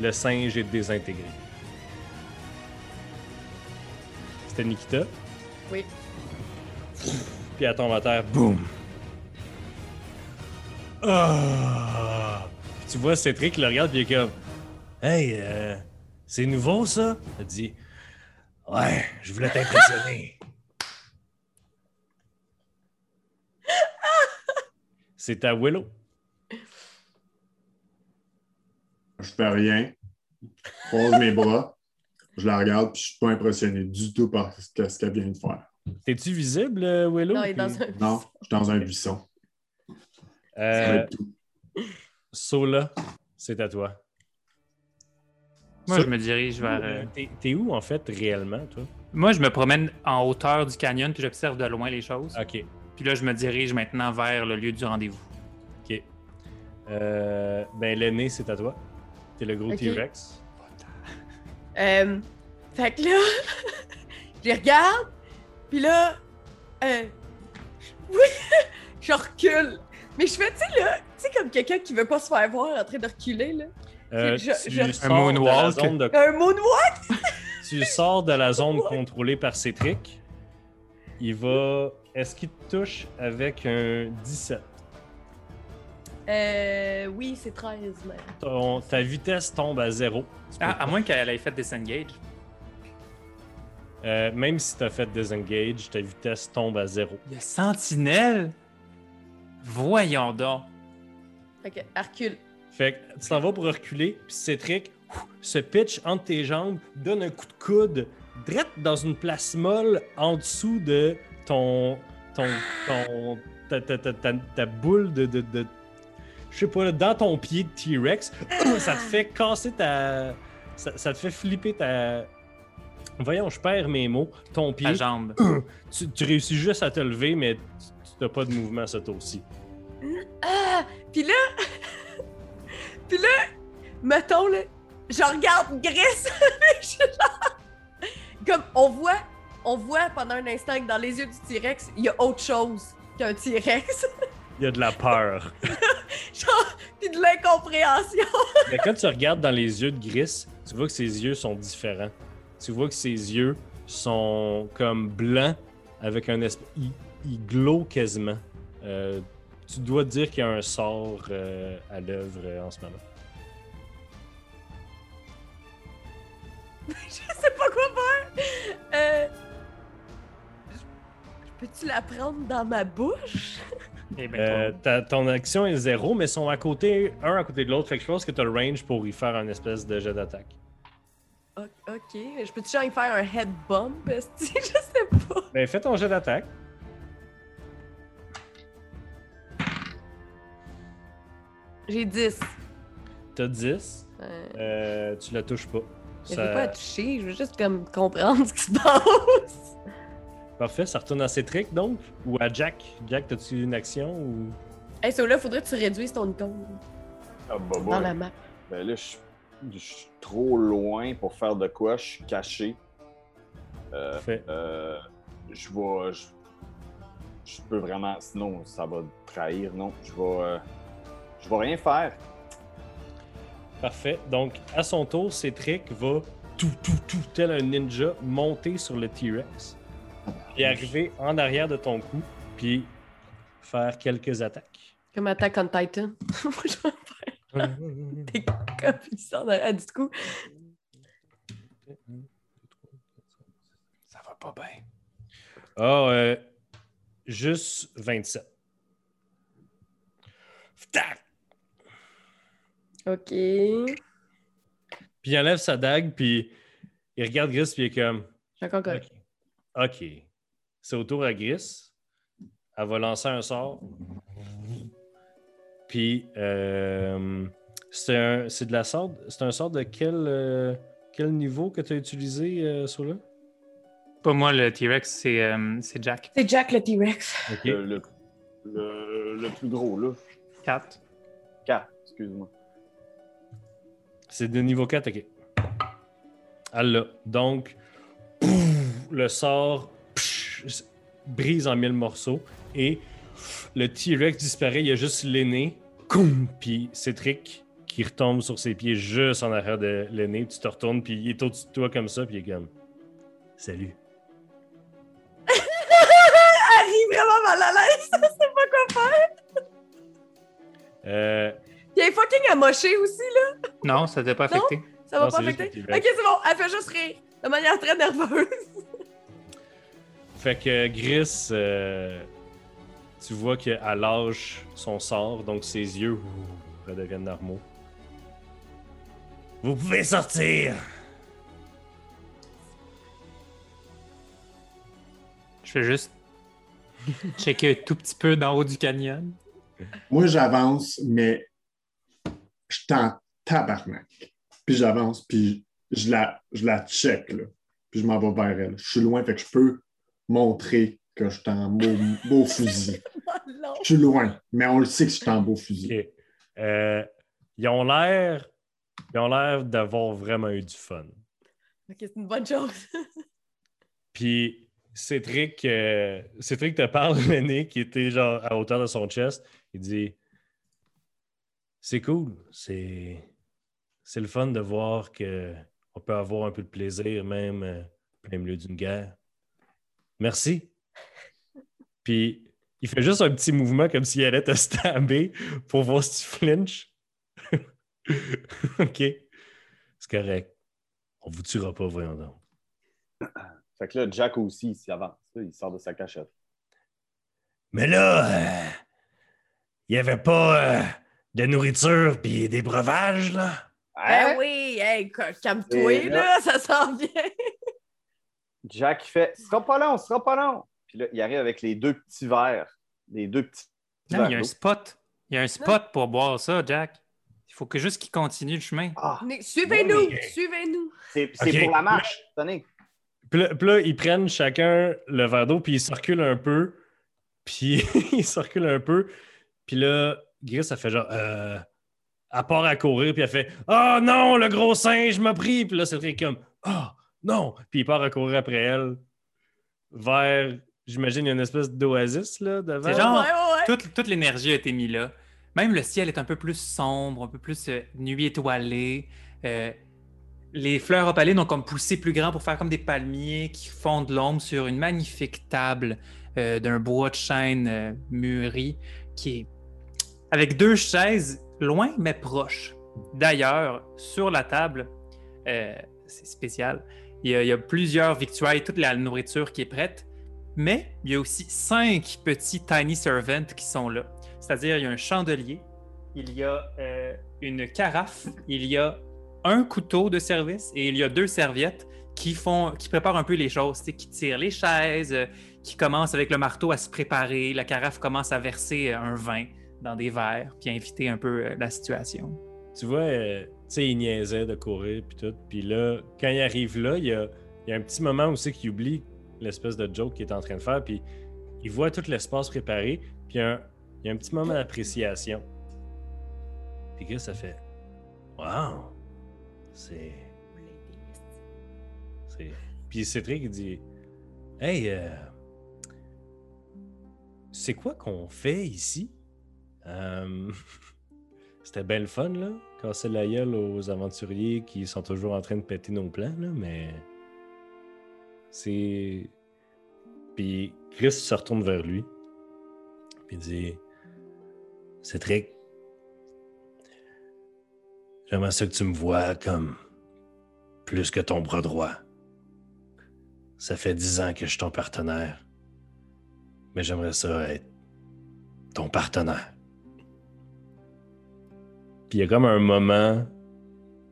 Le singe est désintégré. C'était Nikita. Oui. Puis elle tombe à terre, boum! Ah! Puis tu vois Cétric qui le regarde, puis il est comme Hey, euh, c'est nouveau ça? Elle dit Ouais, je voulais t'impressionner. c'est à Willow. Je fais rien. Je croise mes bras. Je la regarde, puis je suis pas impressionné du tout par ce que- ce qu'elle vient de faire. T'es-tu visible, euh, Willow? Non, il est dans un. Non, je suis dans un buisson. Ça va Euh, être tout. Sola, c'est à toi. Moi, Ça- je me dirige vers. euh, T'es où, en fait, réellement, toi? Moi, je me promène en hauteur du canyon puis j'observe de loin les choses. Ok. Puis là, je me dirige maintenant vers le lieu du rendez-vous. Ok. Euh, ben, l'aîné, c'est à toi. T'es le gros. T-Rex. Euh, fait que là, je les regarde, puis là, euh, oui, je recule. Mais je fais, tu sais, là, tu sais, comme quelqu'un qui veut pas se faire voir en train de reculer, là. Euh, Je- tu je- sors de la moonwalk. zone de- Un moonwalk! tu sors de la zone contrôlée par Cétric. Il va. Est-ce qu'il te touche avec un 17? Euh, oui, c'est 13, mais. Ton- ta vitesse tombe à zéro. Ah, à moins qu'elle ait fait disengage. Euh, même si tu as fait disengage, ta vitesse tombe à zéro. Il y a Sentinelle? Voyons donc. Fait que, elle recule. Fait que tu t'en vas pour reculer, puis Cétric se pitch entre tes jambes, donne un coup de coude, drette dans une place molle en dessous de ton. ton. ton ta, ta- ta- ta- ta boule de. de, de- je sais pas, là, dans ton pied de T-Rex. ça te fait casser ta. Ça, ça te fait flipper ta. Voyons, je perds mes mots. Ton pied. Ta jambe. Tu, tu réussis juste à te lever, mais tu n'as pas de mouvement ce tour-ci. Ah! Puis là, puis là, mettons, là, je regarde Gris, comme on voit, on voit pendant un instant que dans les yeux du T-Rex, il y a autre chose qu'un T-Rex, Il y a de la peur. genre, puis de l'incompréhension. Mais quand tu regardes dans les yeux de Gris, tu vois que ses yeux sont différents. Tu vois que ses yeux sont comme blancs avec un espèce. Il, il glow quasiment. Euh, tu dois te dire qu'il y a un sort euh, à l'œuvre euh, en ce moment. je sais pas quoi faire. Euh, je- Peux-tu la prendre dans ma bouche? Eh ben, Euh, ton- ta- ton action est zéro, mais ils sont à côté, un à côté de l'autre. Fait que je pense que tu as le range pour y faire un espèce de jet d'attaque. O- Ok, je peux-tu genre y faire un head bump? esti? Je sais pas. Ben, fais ton jet d'attaque. J'ai 10. T'as 10. Euh, Euh, tu la touches pas. Je Ça- veux pas la toucher, je veux juste comme comprendre ce qui se passe. Parfait, ça retourne à Cétric donc? Ou à Jack? Jack, t'as-tu une action ou? Hey, so là, faudrait que tu réduises ton icône Ah, bah, dans bah. la map. Ben là, je suis- trop loin pour faire de quoi. Je suis caché. Euh, Parfait. euh, je vais. Je, je peux vraiment. Sinon, ça va trahir. Non, je vais. Je vais rien faire. Parfait. Donc, à son tour, Cétric va tout, tout, tout, tel un ninja, monter sur le T-Rex et arriver en arrière de ton cou, puis faire quelques attaques. Comme Attack on Titan. Des copies en arrière du coup. Ça va pas bien. Ah, euh, juste 27. Tac! Ok. Puis il enlève sa dague, puis il regarde Gris, puis il est comme. J'ai encore correct. OK. OK. C'est au tour à Gris. Elle va lancer un sort. Puis, euh, c'est un- c'est de la sorte. C'est un sort de quel, euh, quel niveau que tu as utilisé, euh, là? Pas moi, le T-Rex, c'est euh, c'est Jack. C'est Jack le T-Rex. Le, le, le- le plus gros, là. 4. 4, excuse-moi. C'est de niveau 4, OK. Elle l'a. Donc, le sort pff, brise en mille morceaux et le T-Rex disparaît. Il y a juste l'aîné. Puis Cétric qui retombe sur ses pieds juste en arrière de l'aîné. Tu te retournes, puis il est au-dessus de toi comme ça, puis il est comme Salut. Harry, vraiment mal à l'aise. Sais pas quoi faire. Euh, Il est fucking amoché aussi, là. Non, ça t'a pas Non? affecté. Ça va Non, pas affecter? Ok, c'est bon. Elle fait juste rire. De manière très nerveuse. Fait que Gris, euh, tu vois qu'elle lâche son sort, donc ses yeux redeviennent normaux. Vous pouvez sortir! Je vais juste checker un tout petit peu d'en haut du canyon. Moi, j'avance, mais je t'en tabarnak. Puis j'avance, puis je la, je la check, là. Puis je m'en vais vers elle. Je suis loin, fait que je peux montrer que je suis en beau, beau fusil. Je suis loin, mais on le sait que je suis en beau fusil. Ok. Euh, ils ont l'air Ils ont l'air d'avoir vraiment eu du fun. Ok, c'est une bonne chose. Puis Cédric, euh, Cédric te parle, l'aîné, qui était genre à hauteur de son chest. Il dit C'est cool, c'est c'est le fun de voir que on peut avoir un peu de plaisir même euh, en plein milieu d'une guerre. Merci. Puis il fait juste un petit mouvement comme s'il allait te stabber pour voir si tu flinches. OK. C'est correct. On vous tuera pas, voyons donc. Fait que là, Jack aussi, il s'avance. Il sort de sa cachette. Mais là, euh, il n'y avait pas euh, de nourriture puis des breuvages, là. Ben oui, hey, ca- calme-toi, Et là, là- ça s'en vient. Jack il fait Ce sera pas long, ce sera pas long. Puis là, il arrive avec les deux petits verres. Les deux petits. Non, il y a un spot. Il y a un spot pour boire ça, Jack. Il faut que juste qu'il continue le chemin. Ah, Suivez-nous, mais- suivez-nous. c'est pour la marche. Tenez. Puis là, puis là, ils prennent chacun le verre d'eau, puis ils circulent un peu. Puis ils circulent un peu. Puis là, Gris, ça fait genre. Euh, à part à courir, puis elle fait Oh non, le gros singe m'a pris. Puis là, c'est comme Oh non. Puis il part à courir après elle vers. J'imagine, il y a une espèce d'oasis là devant. C'est genre- Ouais, ouais, ouais. Toute, toute l'énergie a été mise là. Même le ciel est un peu plus sombre, un peu plus euh, nuit étoilée. Euh, les fleurs opalines ont comme poussé plus grand pour faire comme des palmiers qui font de l'ombre sur une magnifique table euh, d'un bois de chêne euh, mûri qui est avec deux chaises loin mais proches. D'ailleurs, sur la table, euh, c'est spécial, il y, a, plusieurs victuailles, toute la nourriture qui est prête, mais il y a aussi cinq petits tiny servants qui sont là. C'est-à-dire, il y a un chandelier, il y a euh, une carafe, il y a un couteau de service et il y a deux serviettes qui font, qui préparent un peu les choses, qui tirent les chaises, euh, qui commencent avec le marteau à se préparer, la carafe commence à verser un vin dans des verres, puis inviter un peu euh, la situation. Tu vois, euh, tu sais, il niaisait de courir, puis tout. Puis là, quand il arrive là, il y a, y a un petit moment aussi qu'il oublie l'espèce de joke qu'il est en train de faire, puis il voit tout l'espace préparé, puis il y a un, petit moment d'appréciation. Puis Chris, ça fait Wow! C'est. c'est... Puis Cédric, dit Hey, euh, c'est quoi qu'on fait ici? Euh, C'était bien le fun, là. Casser la gueule aux aventuriers qui sont toujours en train de péter nos plans, là, mais. C'est. Puis Chris se retourne vers lui. Puis dit Cédric, j'aimerais ça que tu me vois comme plus que ton bras droit. Ça fait dix ans que je suis ton partenaire. Mais j'aimerais ça être ton partenaire. Puis il y a comme un moment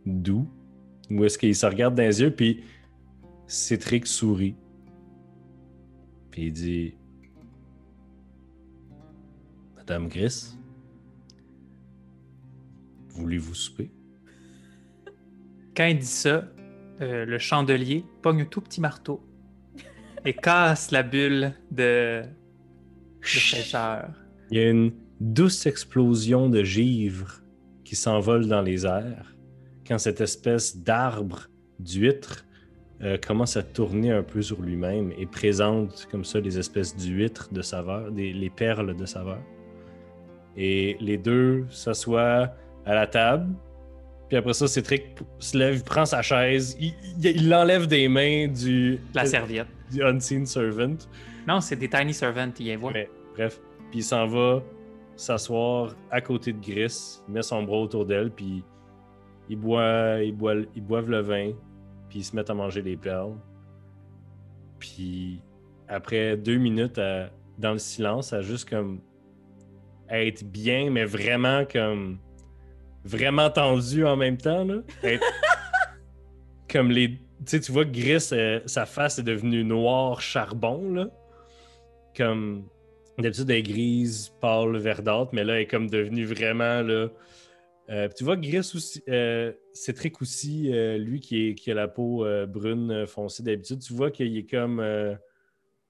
doux où est-ce qu'il se regarde dans les yeux, puis Cétric sourit. Puis il dit Madame Gris, voulez-vous souper? Quand il dit ça, euh, le chandelier pogne un tout petit marteau et casse la bulle de, de fraîcheur. Il y a une douce explosion de givre qui s'envole dans les airs quand cette espèce d'arbre d'huître euh, commence à tourner un peu sur lui-même et présente comme ça des espèces d'huîtres de saveur, des, les perles de saveur. Et les deux s'assoient à la table. Puis après ça, Cétric se lève, il prend sa chaise, il- l'enlève des mains du, La serviette. du Unseen Servant. Non, c'est des tiny servants, il y voit. Mais bref, puis il s'en va s'asseoir à côté de Gris, il met son bras autour d'elle, puis ils boivent le vin, puis ils se mettent à manger des perles. Puis après deux minutes à- dans le silence, à juste comme être bien, mais vraiment comme vraiment tendu en même temps, là. Être comme les. Tu sais, tu vois que Gris, euh, sa face est devenue noire charbon, là. Comme. D'habitude, elle est grise, pâle, verdâtre, mais là, elle est comme devenue vraiment, là. Euh, puis tu vois, Gris aussi, euh, Cétric aussi, euh, lui qui, est, qui a la peau euh, brune foncée d'habitude, tu vois qu'il est comme. euh,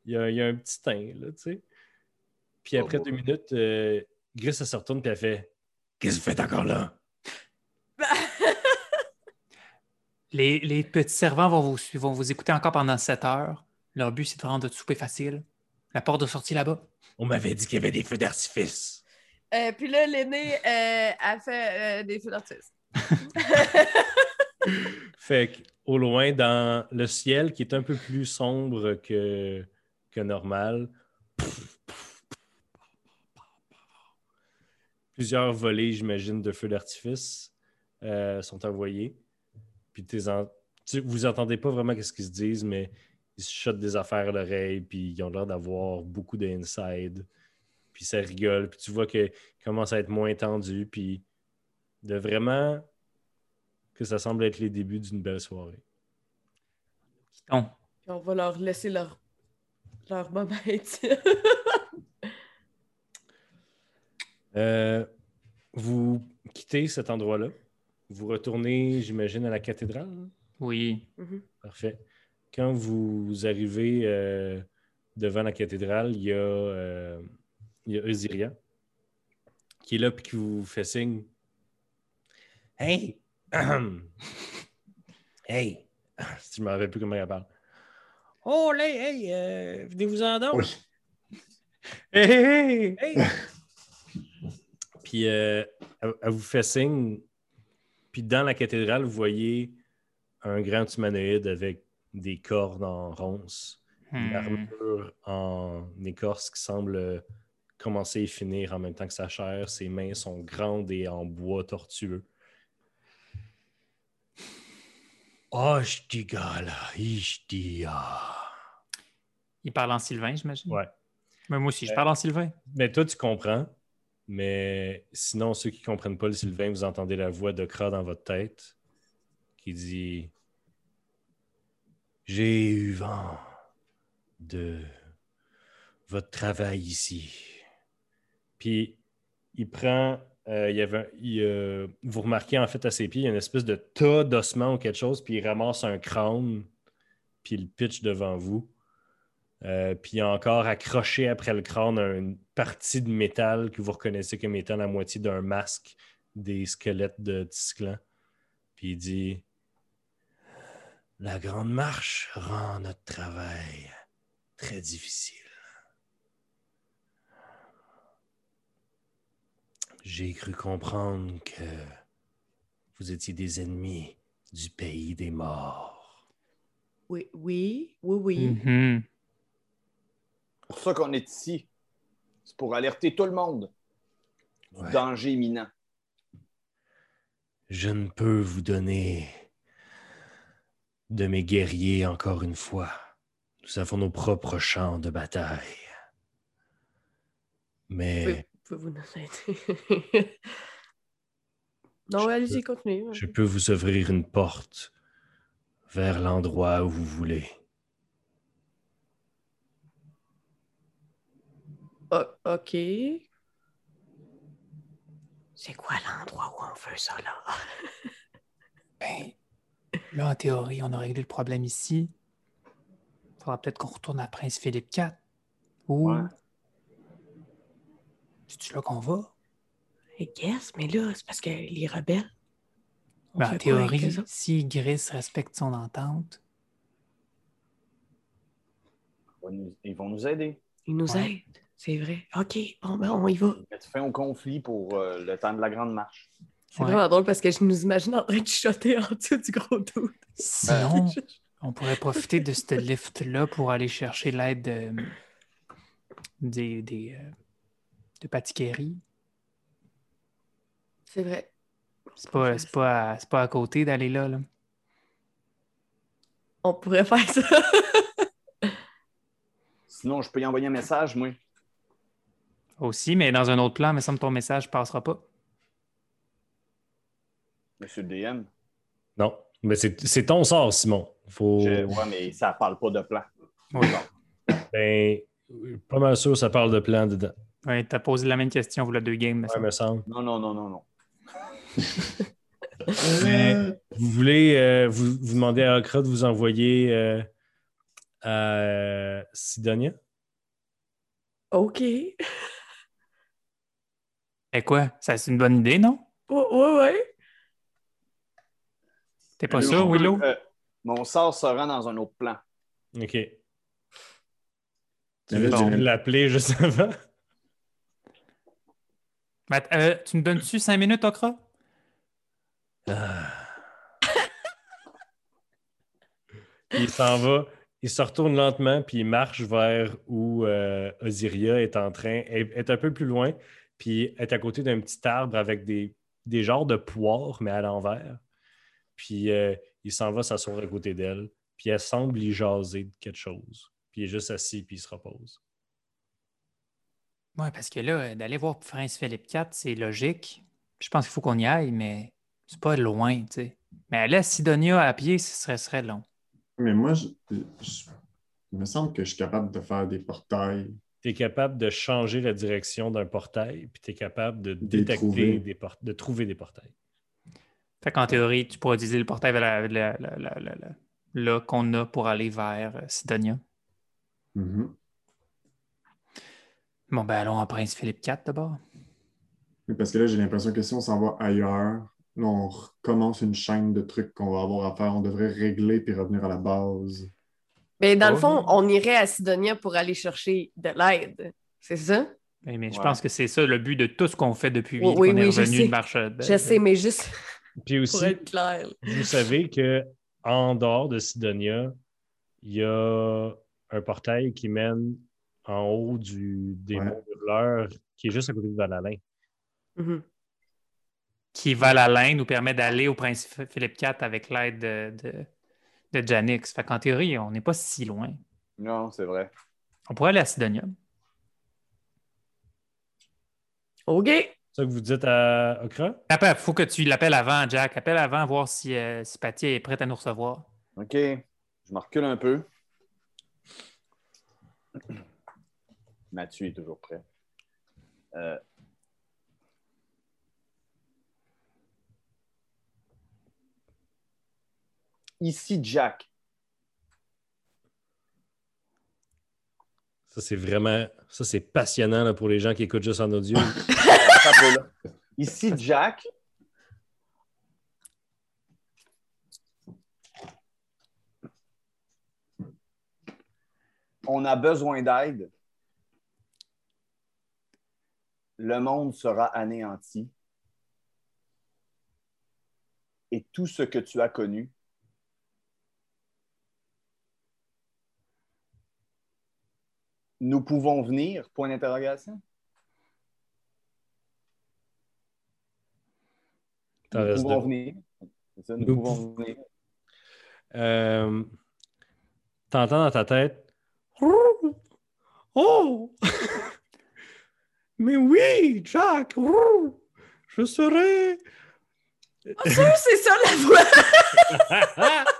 il, y a, il y a un petit teint, là, tu sais. Puis après Oh. deux minutes, euh, Gris, elle se retourne, puis elle fait Qu'est-ce que vous faites encore là? Les, les petits servants vont vous, suivre- vont vous écouter encore pendant 7 heures. Leur but, c'est de rendre votre souper facile. La porte de sortie là-bas. On m'avait dit qu'il y avait des feux d'artifice. Euh, puis là, l'aîné euh, a fait euh, des feux d'artifice. Fait que, au loin, dans le ciel qui est un peu plus sombre que, que normal, plusieurs volées, j'imagine, de feux d'artifice euh, sont envoyés. Puis t'es en- tu- vous entendez pas vraiment ce qu'ils se disent, mais ils se chutent des affaires à l'oreille, puis ils ont l'air d'avoir beaucoup d'inside. Puis ça rigole, puis tu vois que commence à être moins tendu, puis de vraiment que ça semble être les débuts d'une belle soirée. Quittons. Puis on va leur laisser leur, leur moment. Euh, vous quittez cet endroit-là. Vous retournez, j'imagine, à la cathédrale. Oui. Parfait. Quand vous arrivez euh, devant la cathédrale, il y a, euh, il y a Eusiria qui est là et qui vous fait signe. Hey! hey! Je me rappelle plus comment elle parle. Oh, là, hey! euh, Venez-vous-en donc! Oui. Hey, hey, hey! Hey! Puis euh, elle, elle vous fait signe. Puis dans la cathédrale, vous voyez un grand humanoïde avec des cornes en ronces, une Hmm. armure en écorce qui semble euh, commencer et finir en même temps que sa chair. Ses mains sont grandes et en bois tortueux. Oh, ah. Il parle en sylvain, j'imagine? Ouais. Mais moi aussi, je Euh, parle en sylvain. Mais toi, tu comprends. Mais sinon, ceux qui ne comprennent pas le Sylvain, vous entendez la voix de Kra dans votre tête qui dit J'ai eu vent de votre travail ici. Puis il prend. euh, y avait, euh, vous remarquez en fait à ses pieds, il y a une espèce de tas d'ossements ou quelque chose, puis il ramasse un crâne, puis il pitch devant vous. Euh, puis encore accroché après le crâne une partie de métal que vous reconnaissez comme étant la moitié d'un masque des squelettes de Tisclan. Puis il dit La grande marche rend notre travail très difficile. J'ai cru comprendre que vous étiez des ennemis du pays des morts. Oui, oui, oui, oui. Mhm. C'est pour ça qu'on est ici. C'est pour alerter tout le monde du Ouais. danger imminent. Je ne peux vous donner de mes guerriers encore une fois. Nous avons nos propres champs de bataille. Mais Pouvez-vous nous aider? non, Je allez-y, continuez. je peux vous ouvrir une porte vers l'endroit où vous voulez. O- OK. C'est quoi l'endroit où on veut ça, là? Ben, là, en théorie, on a réglé le problème ici. Il faudra peut-être qu'on retourne à Prince Philippe IV. Ou. Ouais. C'est-tu là qu'on va? I guess, mais là, c'est parce que les rebelles. on Ben, en théorie, si Gris respecte son entente, Ils vont nous- Ils vont nous aider. Ils nous Ouais. aident, c'est vrai. OK, bon, ben, on y va. Mettre fin au conflit pour euh, le temps de la grande marche. C'est Ouais. vraiment drôle parce que je nous imagine en train de chuchoter en dessous du gros doute. sinon, on pourrait profiter de ce lift-là pour aller chercher l'aide de- des, des, euh, de Patiquerie. C'est vrai. C'est pas, c'est pas, à- c'est pas à côté d'aller là, là. On pourrait faire ça. Sinon, je peux y envoyer un message, moi. Aussi, mais dans un autre plan, mais ça me ton message passera pas. Monsieur le DM. Non, mais c'est c'est ton sort, Simon. Faut... Je- Ouais, mais ça parle pas de plan. Oui. Ben, pas mal sûr, ça parle de plan dedans. Ouais, t'as posé la même question, vous, la deux games. Ouais, ça- me semble. Non, non, non, non, non. Mais vous voulez, euh, vous, vous demandez à Akra de vous envoyer euh, à Sidonia? OK. Eh quoi? Ça, c'est une bonne idée, non? Ouais, ouais, ouais. T'es pas Je sûr, Willow? euh, mon sort se rend dans un autre plan. OK. Tu veux l'appeler juste avant? Mais, euh, tu me donnes-tu cinq minutes, Okra? il s'en va, il se retourne lentement, puis il marche vers où euh, Osiria est en train, est, est un peu plus loin, puis est à côté d'un petit arbre avec des, des genres de poires, mais à l'envers. Puis euh, il s'en va s'asseoir à côté d'elle, puis elle semble y jaser de quelque chose. Puis il est juste assis, puis il se repose. Oui, parce que là, euh, d'aller voir Prince Philippe IV, c'est logique. Je pense qu'il faut qu'on y aille, mais c'est pas loin, tu sais. Mais aller à Sidonia à pied, ce serait, serait long. Mais moi, je, je- il me semble que je suis capable de faire des portails. Tu es capable de changer la direction d'un portail, puis tu es capable de détecter des de trouver des portails. Fait qu'en théorie, tu pourrais utiliser le portail vers la- la- la- la- la- la- là qu'on a pour aller vers euh, Sidonia. Mhm. Bon, ben allons à Prince Philippe IV d'abord. Parce que là, j'ai l'impression que si on s'en va ailleurs, là, on recommence une chaîne de trucs qu'on va avoir à faire. On devrait régler puis revenir à la base. Mais dans le fond, on irait à Sidonia pour aller chercher de l'aide. C'est ça? Mais, mais je Ouais. pense que c'est ça le but de tout ce qu'on fait depuis Oui, qu'on oui, est oui, revenu de marche. de- Je sais, mais juste Puis pour aussi, être clair. Vous savez que en dehors de Sidonia, il y a un portail qui mène en haut du, des Ouais. monts Hurleurs, qui est juste à côté de Valalin. Mhm. Qui va la laine nous permet d'aller au Prince Philippe IV avec l'aide de, de, de Janix. Fait qu'en théorie, on n'est pas si loin. Non, c'est vrai. On pourrait aller à Sidonia. OK. Ça que vous dites à Okra? Il faut que tu l'appelles avant, Jack. Appelle avant, voir si, euh, si Patty est prête à nous recevoir. OK. Je me recule un peu. Mathieu est toujours prêt. Euh, Ici, Jack. Ça, c'est vraiment... Ça, c'est passionnant pour les gens qui écoutent juste en audio. Ici, Jack. On a besoin d'aide. Le monde sera anéanti. Et tout ce que tu as connu Nous pouvons venir? Point d'interrogation. Nous pouvons venir. Ça, nous, Nous pouvons venir. Euh, T'entends dans ta tête? Oh! Mais oui, Jack! Je serai. Sûr, c'est ça la voix?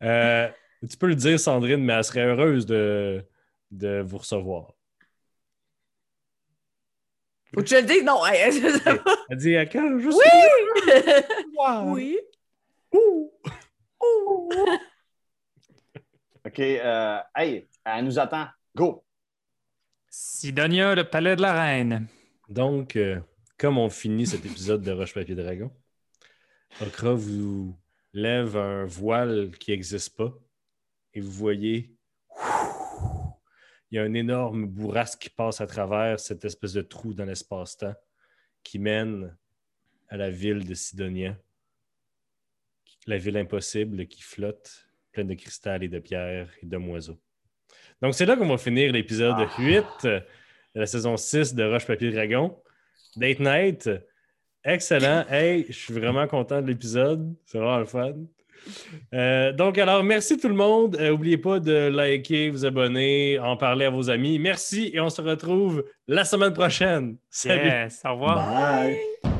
Euh, tu peux le dire, Sandrine, mais elle serait heureuse de, de vous recevoir. Faut que je le dise? Non. Elle dit à quand je Oui! Wow. oui. Ouh. Ouh. OK. euh, hey, elle nous attend. Go! Sidonia, le palais de la reine. Donc, euh, comme on finit cet épisode de Roche Papier Dragon, Okra vous lève un voile qui n'existe pas et vous voyez, il y a un énorme bourrasque qui passe à travers cette espèce de trou dans l'espace-temps qui mène à la ville de Sidonia, la ville impossible qui flotte, pleine de cristal et de pierres et de moiseaux. Donc, c'est là qu'on va finir l'épisode Ah. 8 de la saison 6 de Roche Papier Dragon. Date Night, excellent. Hey, je suis vraiment content de l'épisode. C'est vraiment le fun. Euh, donc, alors, merci tout le monde. N'oubliez pas de liker, vous abonner, en parler à vos amis. Merci et on se retrouve la semaine prochaine. Salut. Yes, au revoir. Bye!